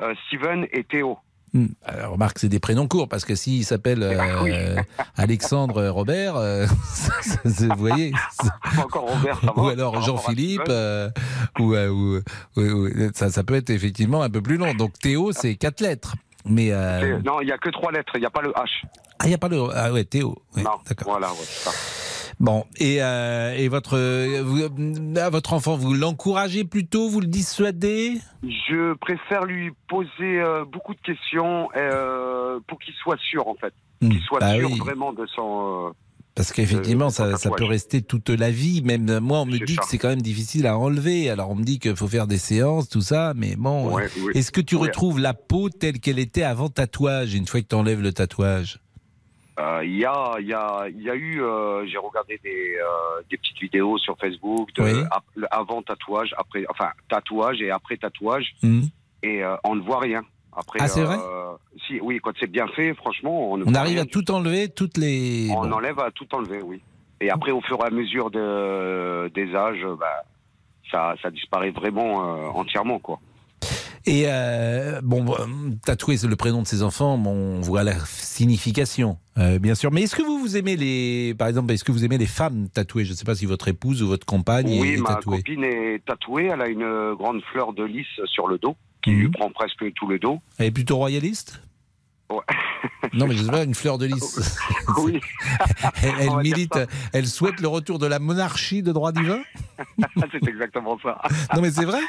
Euh, Steven et Théo. Hmm. Alors, remarque, c'est des prénoms courts parce que s'ils s'appellent euh, Alexandre Robert, euh, vous voyez encore Robert, ça va. Ou alors Jean-Philippe, euh, ou, euh, ou- ou- ou- ça, ça peut être effectivement un peu plus long. Donc Théo, c'est quatre lettres. Mais euh, Non, il n'y a que trois lettres, il n'y a pas le H. ah, il n'y a pas le ah ouais Théo. Ouais, d'accord. voilà, ouais, c'est ça. Bon, et, euh, et votre, euh, vous, votre enfant, vous l'encouragez plutôt, vous le dissuadez? Je préfère lui poser euh, beaucoup de questions euh, pour qu'il soit sûr, en fait. Hmm. Qu'il soit Bah sûr oui. vraiment de son. Parce qu'effectivement, ça, ça peut rester toute la vie. Même moi, on me dit ça. que c'est quand même difficile à enlever. Alors, on me dit qu'il faut faire des séances, tout ça. Mais bon, Ouais, oui. est-ce que tu Oui. retrouves la peau telle qu'elle était avant tatouage, une fois que tu enlèves le tatouage? Il y, a, il y, a, il y a eu, euh, j'ai regardé des, euh, des petites vidéos sur Facebook de Oui. ap- le avant tatouage, après, enfin tatouage et après tatouage, Hmm. et euh, on ne voit rien. Après, Ah, c'est vrai? euh, Si, oui, quand c'est bien fait, franchement, on ne On arrive à tout enlever, toutes les. On bon. enlève à tout enlever, oui. Et après, au fur et à mesure de, des âges, bah, ça, ça disparaît vraiment euh, entièrement, quoi. Et euh, bon, euh, tatouer le prénom de ses enfants, bon, on voit la signification, euh, bien sûr. Mais est-ce que vous vous aimez les, par exemple, est-ce que vous aimez les femmes tatouées? Je ne sais pas si votre épouse ou votre compagne Oui, est ma tatouée. copine est tatouée. Elle a une grande fleur de lys sur le dos, qui lui prend presque tout le dos. Elle est plutôt royaliste? Ouais. Non, mais je sais pas, une fleur de lys. oui. elle milite, elle souhaite le retour de la monarchie de droit divin? C'est exactement ça. Non, mais c'est vrai?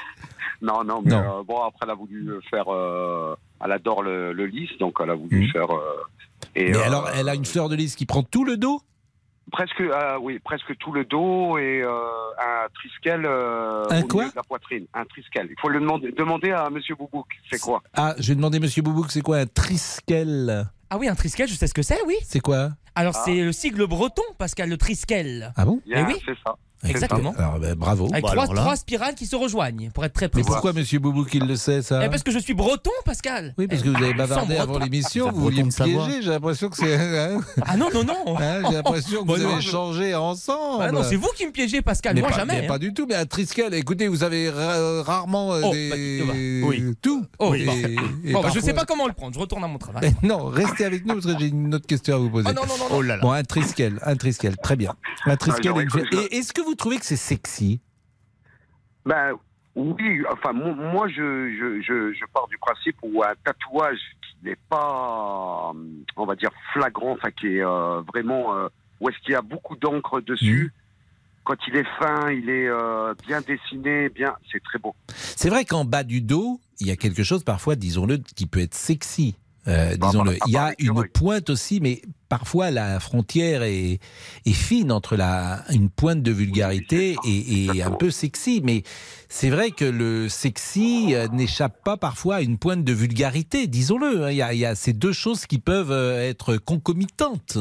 Non, non, mais Non. euh, bon, après, elle a voulu faire. euh, elle adore le, le lys, donc elle a voulu faire. euh, et, Mais euh, alors, elle a une fleur de lys qui prend tout le dos? Presque, euh, oui, presque tout le dos et euh, un triskel euh, Un au quoi milieu de la poitrine. Un triskel. Il faut le demander, demander à Monsieur Boubouk. C'est quoi? Ah, je vais demander Monsieur Boubouk, c'est quoi un triskel? Ah oui, un triskel, je sais ce que c'est, oui. C'est quoi? Alors Ah. c'est le sigle breton, Pascal, le triskel. Ah bon? Eh oui. C'est ça. Exactement. Alors, ben, bravo. Avec Bah, trois, alors là. trois spirales qui se rejoignent, pour être très Mais précis. pourquoi Monsieur Boubouk il le sait ça Eh, Parce que je suis breton, Pascal. Oui, parce que vous avez bavardé Sans avant l'émission, vous vouliez me piéger. J'ai l'impression que c'est. hein Ah non, non, non. Hein, J'ai l'impression que Bah vous non, avez je- changé ensemble. Ah non, c'est vous qui me piégez, Pascal. Mais Moi, pas, jamais. mais hein. pas du tout, mais un triskel. Écoutez, vous avez ra- rarement euh, Oh, des. bah, oui. Tout. Oh, Et- bah. et Bon, bah, je sais pas comment le prendre. Je retourne à mon travail. Eh, Non, restez avec nous parce que j'ai une autre question à vous poser. Oh, non, non, non, non. Oh là là. Bon, un triskel, un triskel, très bien. Un triskel. Et est-ce que vous trouvez que c'est sexy? Ben oui, enfin mo- moi je, je, je, je pars du principe où un tatouage qui n'est pas, on va dire flagrant, enfin qui est euh, vraiment euh, où est-ce qu'il y a beaucoup d'encre dessus. Quand il est fin, il est euh, bien dessiné, bien, c'est très beau. C'est vrai qu'en bas du dos, il y a quelque chose parfois, disons-le, qui peut être sexy. Euh, disons-le. Il y a une pointe aussi, mais parfois la frontière est, est fine entre la, une pointe de vulgarité et, et un peu sexy. Mais c'est vrai que le sexy euh, n'échappe pas parfois à une pointe de vulgarité, disons-le. hein. Il y a, il y a ces deux choses qui peuvent euh, être concomitantes.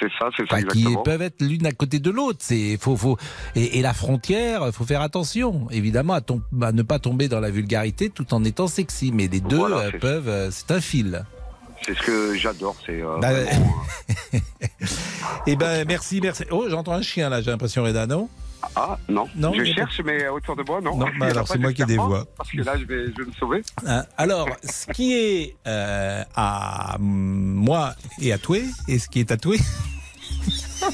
C'est ça, c'est ça, Enfin, qui peuvent être l'une à côté de l'autre. C'est faut faut et, et la frontière, faut faire attention. Évidemment à, tom- à ne pas tomber dans la vulgarité tout en étant sexy. Mais les deux Voilà, euh, peuvent. euh, C'est un fil. C'est ce que j'adore. C'est euh, Bah, vraiment, Eh ben merci merci. Oh j'entends un chien là. J'ai l'impression Reda non? Ah non, Non, je cherche, mais autour de moi, non. Non, bah Et alors, c'est moi qui ai des voix. Parce que là, je vais, je vais me sauver. Hein, Alors, ce qui est euh, à moi et à toi, et ce qui est tatoué,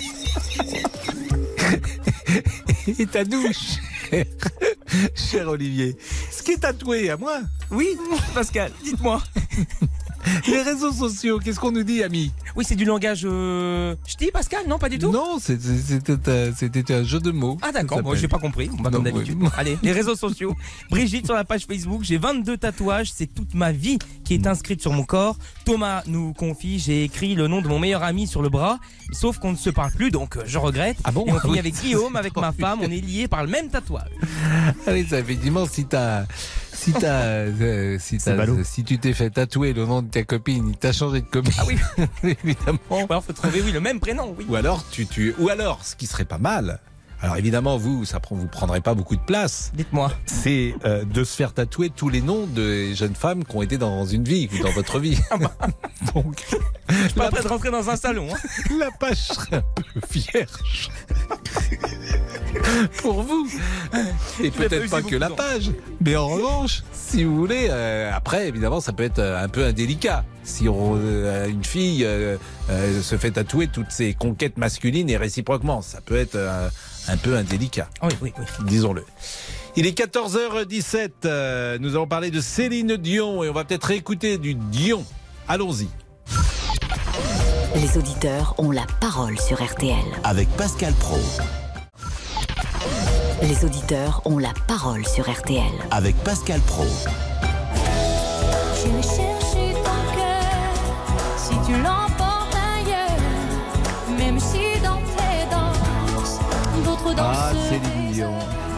est à nous, cher, cher Olivier. Ce qui est tatoué à moi, Oui, Pascal, dites-moi. les réseaux sociaux, qu'est-ce qu'on nous dit, ami Oui, c'est du langage. Euh... Ch'ti, Pascal Non, pas du tout Non, c'était un- jeu de mots. Ah d'accord, moi j'ai pas compris, Bah, Non, comme d'habitude. Allez, les réseaux sociaux. Brigitte sur la page Facebook, j'ai 22 tatouages, c'est toute ma vie qui est inscrite sur mon corps. Thomas nous confie, j'ai écrit le nom de mon meilleur ami sur le bras, sauf qu'on ne se parle plus, donc euh, je regrette. Ah bon Et on finit Oui. avec Guillaume, avec ma femme, on est liés par le même tatouage. Ah oui, ça effectivement, si t'as, si t'as, euh, si t'as- si tu t'es fait tatouer le nom de ta copine, il t'a changé de copine. Ah oui. évidemment. Ou alors faut trouver, oui, le même prénom, oui. Ou alors, tu, tu, ou alors, ce qui serait pas mal. Alors évidemment, vous, ça prend, vous prendrez pas beaucoup de place. Dites-moi. C'est euh, de se faire tatouer tous les noms de jeunes femmes qui ont été dans une vie ou dans votre vie. Donc, Je suis pas prêt de rentrer dans un salon. hein. la page serait un peu vierge. Pour vous. Et pas peut-être pas que la page. Mais en revanche, si vous voulez, euh, après, évidemment, ça peut être euh, un peu indélicat. Si on, euh, une fille euh, euh, se fait tatouer toutes ses conquêtes masculines et réciproquement, ça peut être euh, un peu indélicat. Oui, oui, oui. Disons-le. Il est 14h17. euh, nous allons parler de Céline Dion et on va peut-être réécouter du Dion. Allons-y. Les auditeurs ont la parole sur RTL. Avec Pascal Pro. Les auditeurs ont la parole sur RTL. Avec Pascal Pro. J'irai chercher ton cœur si tu Ah, Céline Dion.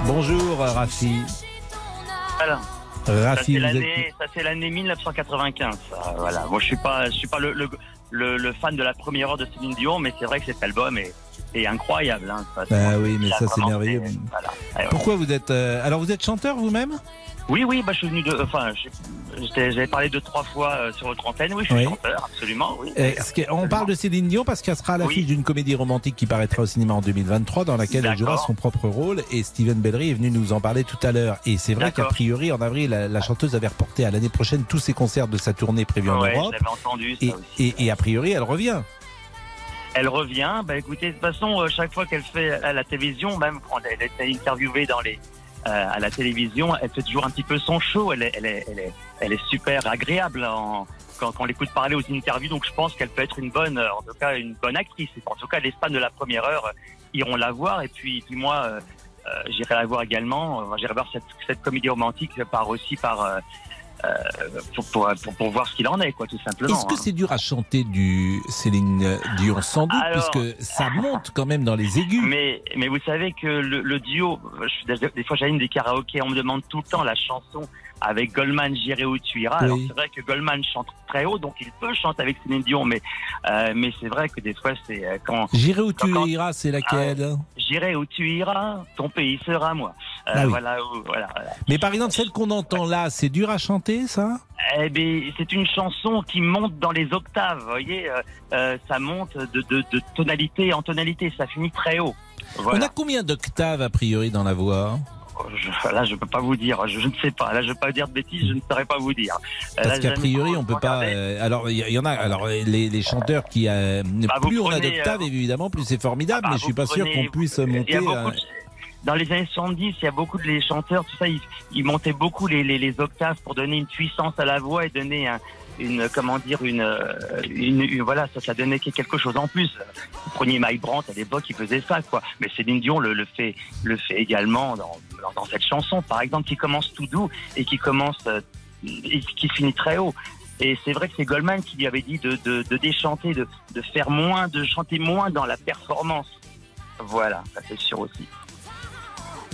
Bonjour, Rafi. Voilà. Ça Rafi, êtes- l'année, ça c'est l'année 1995. ça, voilà. Moi je suis pas, je suis pas le, le, le- le fan de la première heure de Céline Dion, mais c'est vrai que cet album est, est incroyable. Hein, ça, Bah oui, mais ça c'est merveilleux. voilà. Pourquoi vous êtes euh, alors vous êtes chanteur vous-même? Oui, oui, bah je suis venu de, enfin, j'avais parlé deux trois fois euh, sur votre antenne. Oui, je suis Oui. chanteur, absolument. Oui. Euh, ce On parle de Céline Dion parce qu'elle sera à l'affiche d'une comédie romantique qui paraîtra au cinéma en 2023 dans laquelle elle jouera son propre rôle et Steven Bellery est venu nous en parler tout à l'heure et c'est vrai D'accord. priori en avril la, la chanteuse avait reporté à l'année prochaine tous ses concerts de sa tournée prévue en Ouais, Europe entendu ça et, aussi. et- et a priori elle revient. Elle revient. Bah écoutez, de toute façon, euh, chaque fois qu'elle fait à la télévision, même quand elle est interviewée dans les à la télévision, elle fait toujours un petit peu son show. Elle est, elle est, elle est, elle est super agréable en, quand, quand on l'écoute parler aux interviews. Donc je pense qu'elle peut être une bonne, euh, en tout cas une bonne actrice. En tout cas, les fans de la première heure euh, iront la voir. Et puis, puis moi, euh, euh, j'irai la voir également. Euh, J'irai voir cette, cette comédie romantique par aussi par euh, euh, pour, pour, pour, pour voir ce qu'il en est, quoi, tout simplement. Est-ce que hein. c'est dur à chanter du Céline Dion sans doute Alors- puisque ça monte quand même dans les aigus. Mais, mais vous savez que le, le duo, je des fois j'anime des karaokés, on me demande tout le temps la chanson avec Goldman, J'irai où tu iras. Oui. Alors c'est vrai que Goldman chante très haut, donc il peut chanter avec Céline Dion, mais, euh, mais c'est vrai que des fois c'est euh, quand... J'irai où tu quand- iras, c'est laquelle J'irai où tu iras, ton pays sera moi. Euh, Ah oui. voilà, voilà, voilà. Mais par exemple celle qu'on entend là, c'est dur à chanter ça Eh bien, c'est une chanson qui monte dans les octaves, vous voyez, euh, euh, ça monte de, de, de tonalité en tonalité, ça finit très haut. On Voilà. a combien d'octaves a priori dans la voix Je- là, je peux pas vous dire. Je, je ne sais pas. Là, je vais pas dire de bêtises. Je ne saurais pas vous dire. Parce qu'a priori, on peut pas. regarder. euh, alors, il y, y en a. Alors, les, les chanteurs qui. euh, Bah, plus on a d'octaves, euh, évidemment, plus c'est formidable. Ah, mais je suis pas sûr qu'on puisse monter. Dans les années 70, il y a beaucoup de les chanteurs, tout ça, ils, ils montaient beaucoup les, les, les octaves pour donner une puissance à la voix et donner un, une, comment dire, une, euh, une, une- voilà, ça, ça donnait quelque chose en plus. Vous preniez Mike Brandt à l'époque, il faisait ça, quoi. Mais Céline Dion le, fait, le fait également dans, dans, cette chanson, par exemple, qui commence tout doux et qui commence, euh, qui finit très haut. Et c'est vrai que c'est Goldman qui lui avait dit de, de, déchanter, de, de faire moins, de chanter moins dans la performance. Voilà, ça c'est sûr aussi.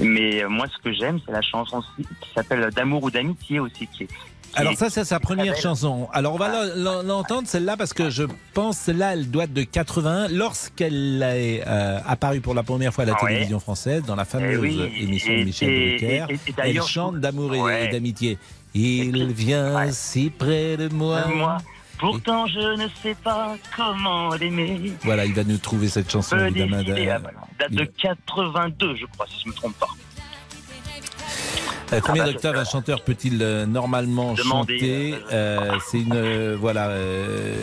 Mais euh, moi, ce que j'aime, c'est la chanson qui s'appelle D'amour ou d'amitié aussi, qui est, Alors ça, c'est sa première chanson. Alors on va Ah. l'en- l'entendre celle-là parce que je pense celle-là, elle doit être de 81 lorsqu'elle est euh, apparue pour la première fois à la Ah ouais. télévision française dans la fameuse Eh oui, émission de Michel et- Drucker. et- Elle chante d'amour et- Ouais. et d'amitié. Il vient si près de moi. Moi. Pourtant, je ne sais pas comment l'aimer. Voilà, il va nous trouver cette chanson évidemment. ah. Date de 82, je crois, si je ne me trompe pas. Euh, combien Ah bah, d'octaves un chanteur peut-il euh, normalement Demander, chanter Euh, C'est une euh, voilà euh,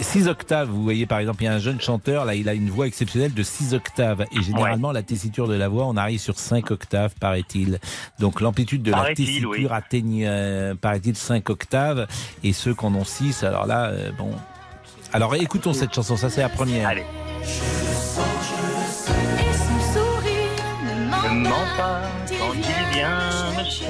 six octaves. Vous voyez par exemple, il y a un jeune chanteur là, il a une voix exceptionnelle de 6 octaves et généralement la tessiture de la voix, on arrive sur 5 octaves, paraît-il. Donc l'amplitude de la tessiture oui. atteigne, euh, paraît-il, 5 octaves et ceux qu'on en 6. Alors là, euh, bon. Alors écoutons cette chanson, ça c'est la première. Allez. Et son sourire ne Ne ment mens pas vient me chercher.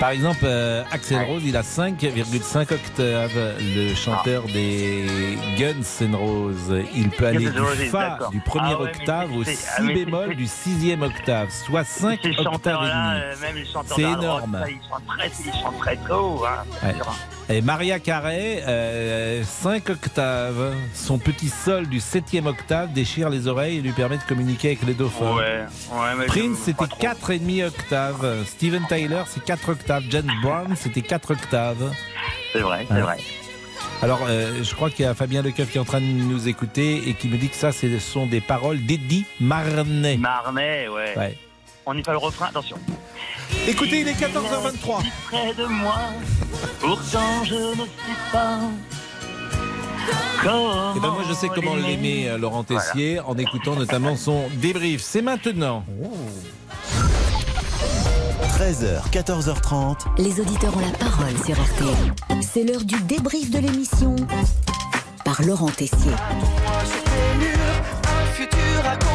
Par exemple, euh, Axel Rose, il a 5,5 octaves. Le chanteur Ah. des Guns N' Roses, il peut aller du Roses, Fa, du premier Ah ouais, octave au si ah, bémol du sixième octave, soit 5 Ces octaves et demi. euh, C'est rock, énorme. ça, ils chantent très, ils chantent très tôt. Hein, Ouais. Et Maria Carey, 5 octaves. Son petit sol du septième octave déchire les oreilles et lui permet de communiquer avec les dauphins. Ouais, ouais, mais Prince, c'était pas trop. 4,5 octaves. Steven Tyler, c'est 4 octaves. James Brown, c'était 4 octaves. C'est vrai, c'est Ouais. vrai. Alors, euh, je crois qu'il y a Fabien Lecoeuf qui est en train de nous écouter et qui me dit que ça, ce sont des paroles d'Eddie Marnet. Marnet, ouais. Ouais. On y fait le refrain, attention. Écoutez, il est 14h23. Si près de moi, pourtant je ne sais pas. Et ben moi, je sais comment l'aimer, euh, Laurent Tessier, en écoutant notamment son débrief. C'est maintenant. 13h, 14h30. Les auditeurs ont la parole sur RTL. C'est l'heure du débrief de l'émission par Laurent Tessier. un futur à composer.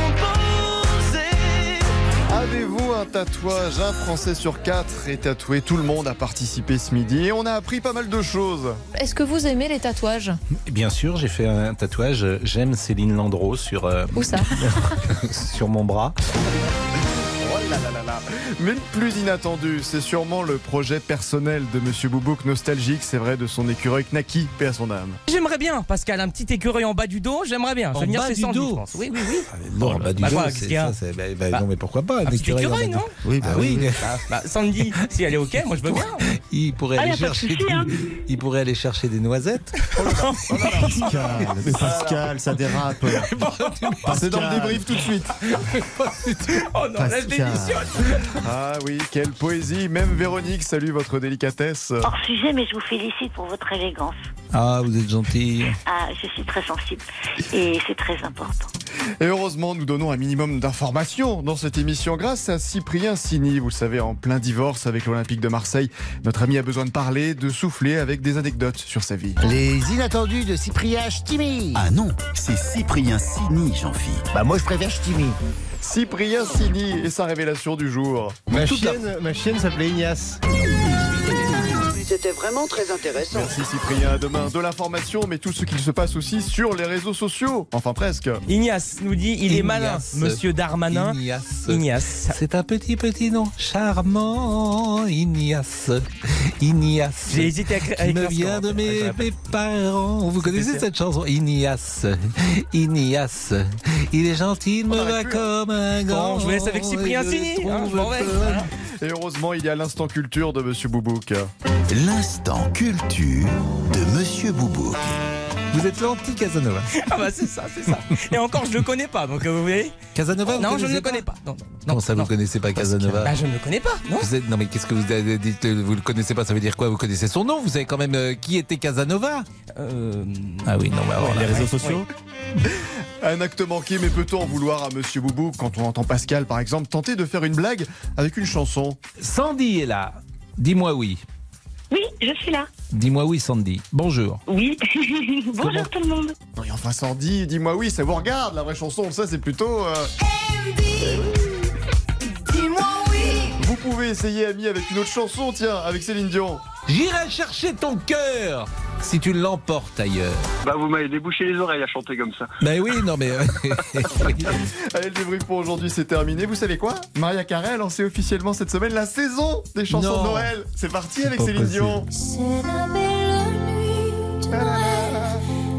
Avez-vous un tatouage Un Français sur quatre est tatoué. Tout le monde a participé ce midi et on a appris pas mal de choses. Est-ce que vous aimez les tatouages? Bien sûr, j'ai fait un tatouage. J'aime Céline Landreau sur, euh, Où ça? sur mon bras. Oh là là là là. Mais le plus inattendu, c'est sûrement le projet personnel de Monsieur Boubouk, nostalgique, c'est vrai, de son écureuil Knaki, paix à son âme. J'aimerais bien, Pascal, un petit écureuil en bas du dos, j'aimerais bien. Je En vais venir bas chez du Sandy, dos je pense. Oui, oui, oui. Non, bah, du Bah dos, quoi, c'est- ça, c'est- bah, bah, Bah, non, mais pourquoi pas un petit écureuil en écureuil, bas du- non Oui, bah, Ah oui. Bah, Sandy, si elle est OK, moi je veux bien. Il pourrait Ah, aller chercher. des- hein. Il pourrait aller chercher des noisettes. Pascal, mais Pascal, ça dérape. C'est dans le débrief tout de suite. Oh non, là je Pascal. démissionne. Ah oui, quelle poésie. Même Véronique salue votre délicatesse. Hors sujet, mais je vous félicite pour votre élégance. Ah, vous êtes gentil. Ah, je suis très sensible et c'est très important. Et heureusement, nous donnons un minimum d'informations dans cette émission grâce à Cyprien Sini. Vous le savez, en plein divorce avec l'Olympique de Marseille, notre ami a besoin de parler, de souffler avec des anecdotes sur sa vie. Les inattendus de Cyprien Ch'timi. Ah non, c'est Cyprien Sini, Jean-Philippe. Bah moi je préfère Ch'timi. Cyprien Sini et sa révélation du jour. Ma chienne, ma chienne s'appelait Ignace. C'était vraiment très intéressant. Merci Cyprien, à demain de l'information, mais tout ce qu'il se passe aussi sur les réseaux sociaux. Enfin presque. Ignace nous dit il est malin, monsieur Darmanin. Ignace. Ignace. C'est un petit petit nom charmant, Ignace. Ignace. J'ai hésité à à me écrire ce vient de mes, mes parents. Vous connaissez cette chanson Ignace. Ignace. Il est gentil, il me va comme un grand. Bon, je vous laisse avec Cyprien Sini, hein, je m'en vais. plein Voilà. Et heureusement, il y a l'instant culture de Monsieur Boubouk. L'instant culture de Monsieur Boubouk. Vous êtes l'anti-Casanova. Ah bah c'est ça, c'est ça. Et encore je le connais pas, donc euh, vous voyez Casanova, vous Non, je ne le connais pas. Non, non, Comment ça, vous non. connaissez pas Casanova Bah je ne le connais pas, non Vous êtes- non mais qu'est-ce que vous avez dit Vous le connaissez pas, ça veut dire quoi? Vous connaissez son nom? Vous savez quand même euh, qui était Casanova? Euh... Ah oui, non, mais alors Les réseaux sociaux Un acte manqué, mais peut-on en vouloir à Monsieur Boubouk quand on entend Pascal, par exemple, tenter de faire une blague avec une chanson? Sandy est là. Dis-moi oui. Oui, je suis là. Dis-moi oui, Sandy. Bonjour. Oui. Bonjour tout le monde. Non, et enfin Sandy, dis-moi oui, ça vous regarde, la vraie chanson, ça c'est plutôt... euh, oui. Pouvez essayer, ami, avec une autre chanson, tiens, avec Céline Dion. J'irai chercher ton cœur si tu l'emportes ailleurs. Bah, vous m'avez débouché les oreilles à chanter comme ça. Ben oui, non mais. Allez, le débrief pour aujourd'hui, c'est terminé. Vous savez quoi? Maria Carey a lancé officiellement cette semaine la saison des chansons Non. de Noël. C'est parti avec Céline possible. Dion. C'est la belle nuit de Noël.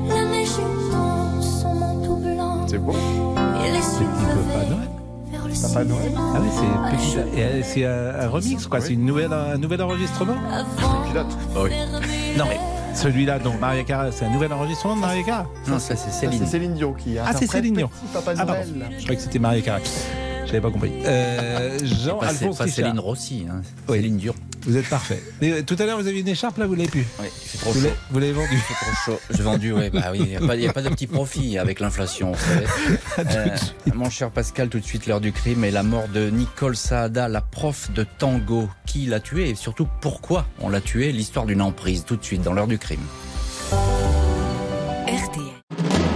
La neige dans son manteau blanc. C'est bon. Et les cieux Papa Noël. Noël. Ah oui, c'est petit. et, euh, C'est un, un remix quoi. C'est une nouvelle, un nouvel enregistrement. Pilote. Ah oui. Non mais celui-là, donc Maria Carey, c'est un nouvel enregistrement de Maria Carey. Non, ça c'est Céline. C'est Céline Dion qui a Ah, c'est Céline Dion. Papa Ah, pardon. Noël. Je croyais que c'était Maria Carey. J'avais pas compris. Euh, Jean Pas, Alphonse pas Richard. Céline Rossi, hein. Oui. Céline Dion. Vous êtes parfait. Mais, euh, tout à l'heure, vous aviez une écharpe là, vous l'avez plus. Oui, il fait trop Vous chaud. vous l'avez vendue. Il fait trop chaud. J'ai vendu, oui. Bah oui, il n'y a, pas de petit profit avec l'inflation, vous savez. Euh, mon cher Pascal, tout de suite l'heure du crime et la mort de Nicole Saada, la prof de tango. Qui l'a tuée et surtout pourquoi on l'a tuée? L'histoire d'une emprise, tout de suite dans l'heure du crime.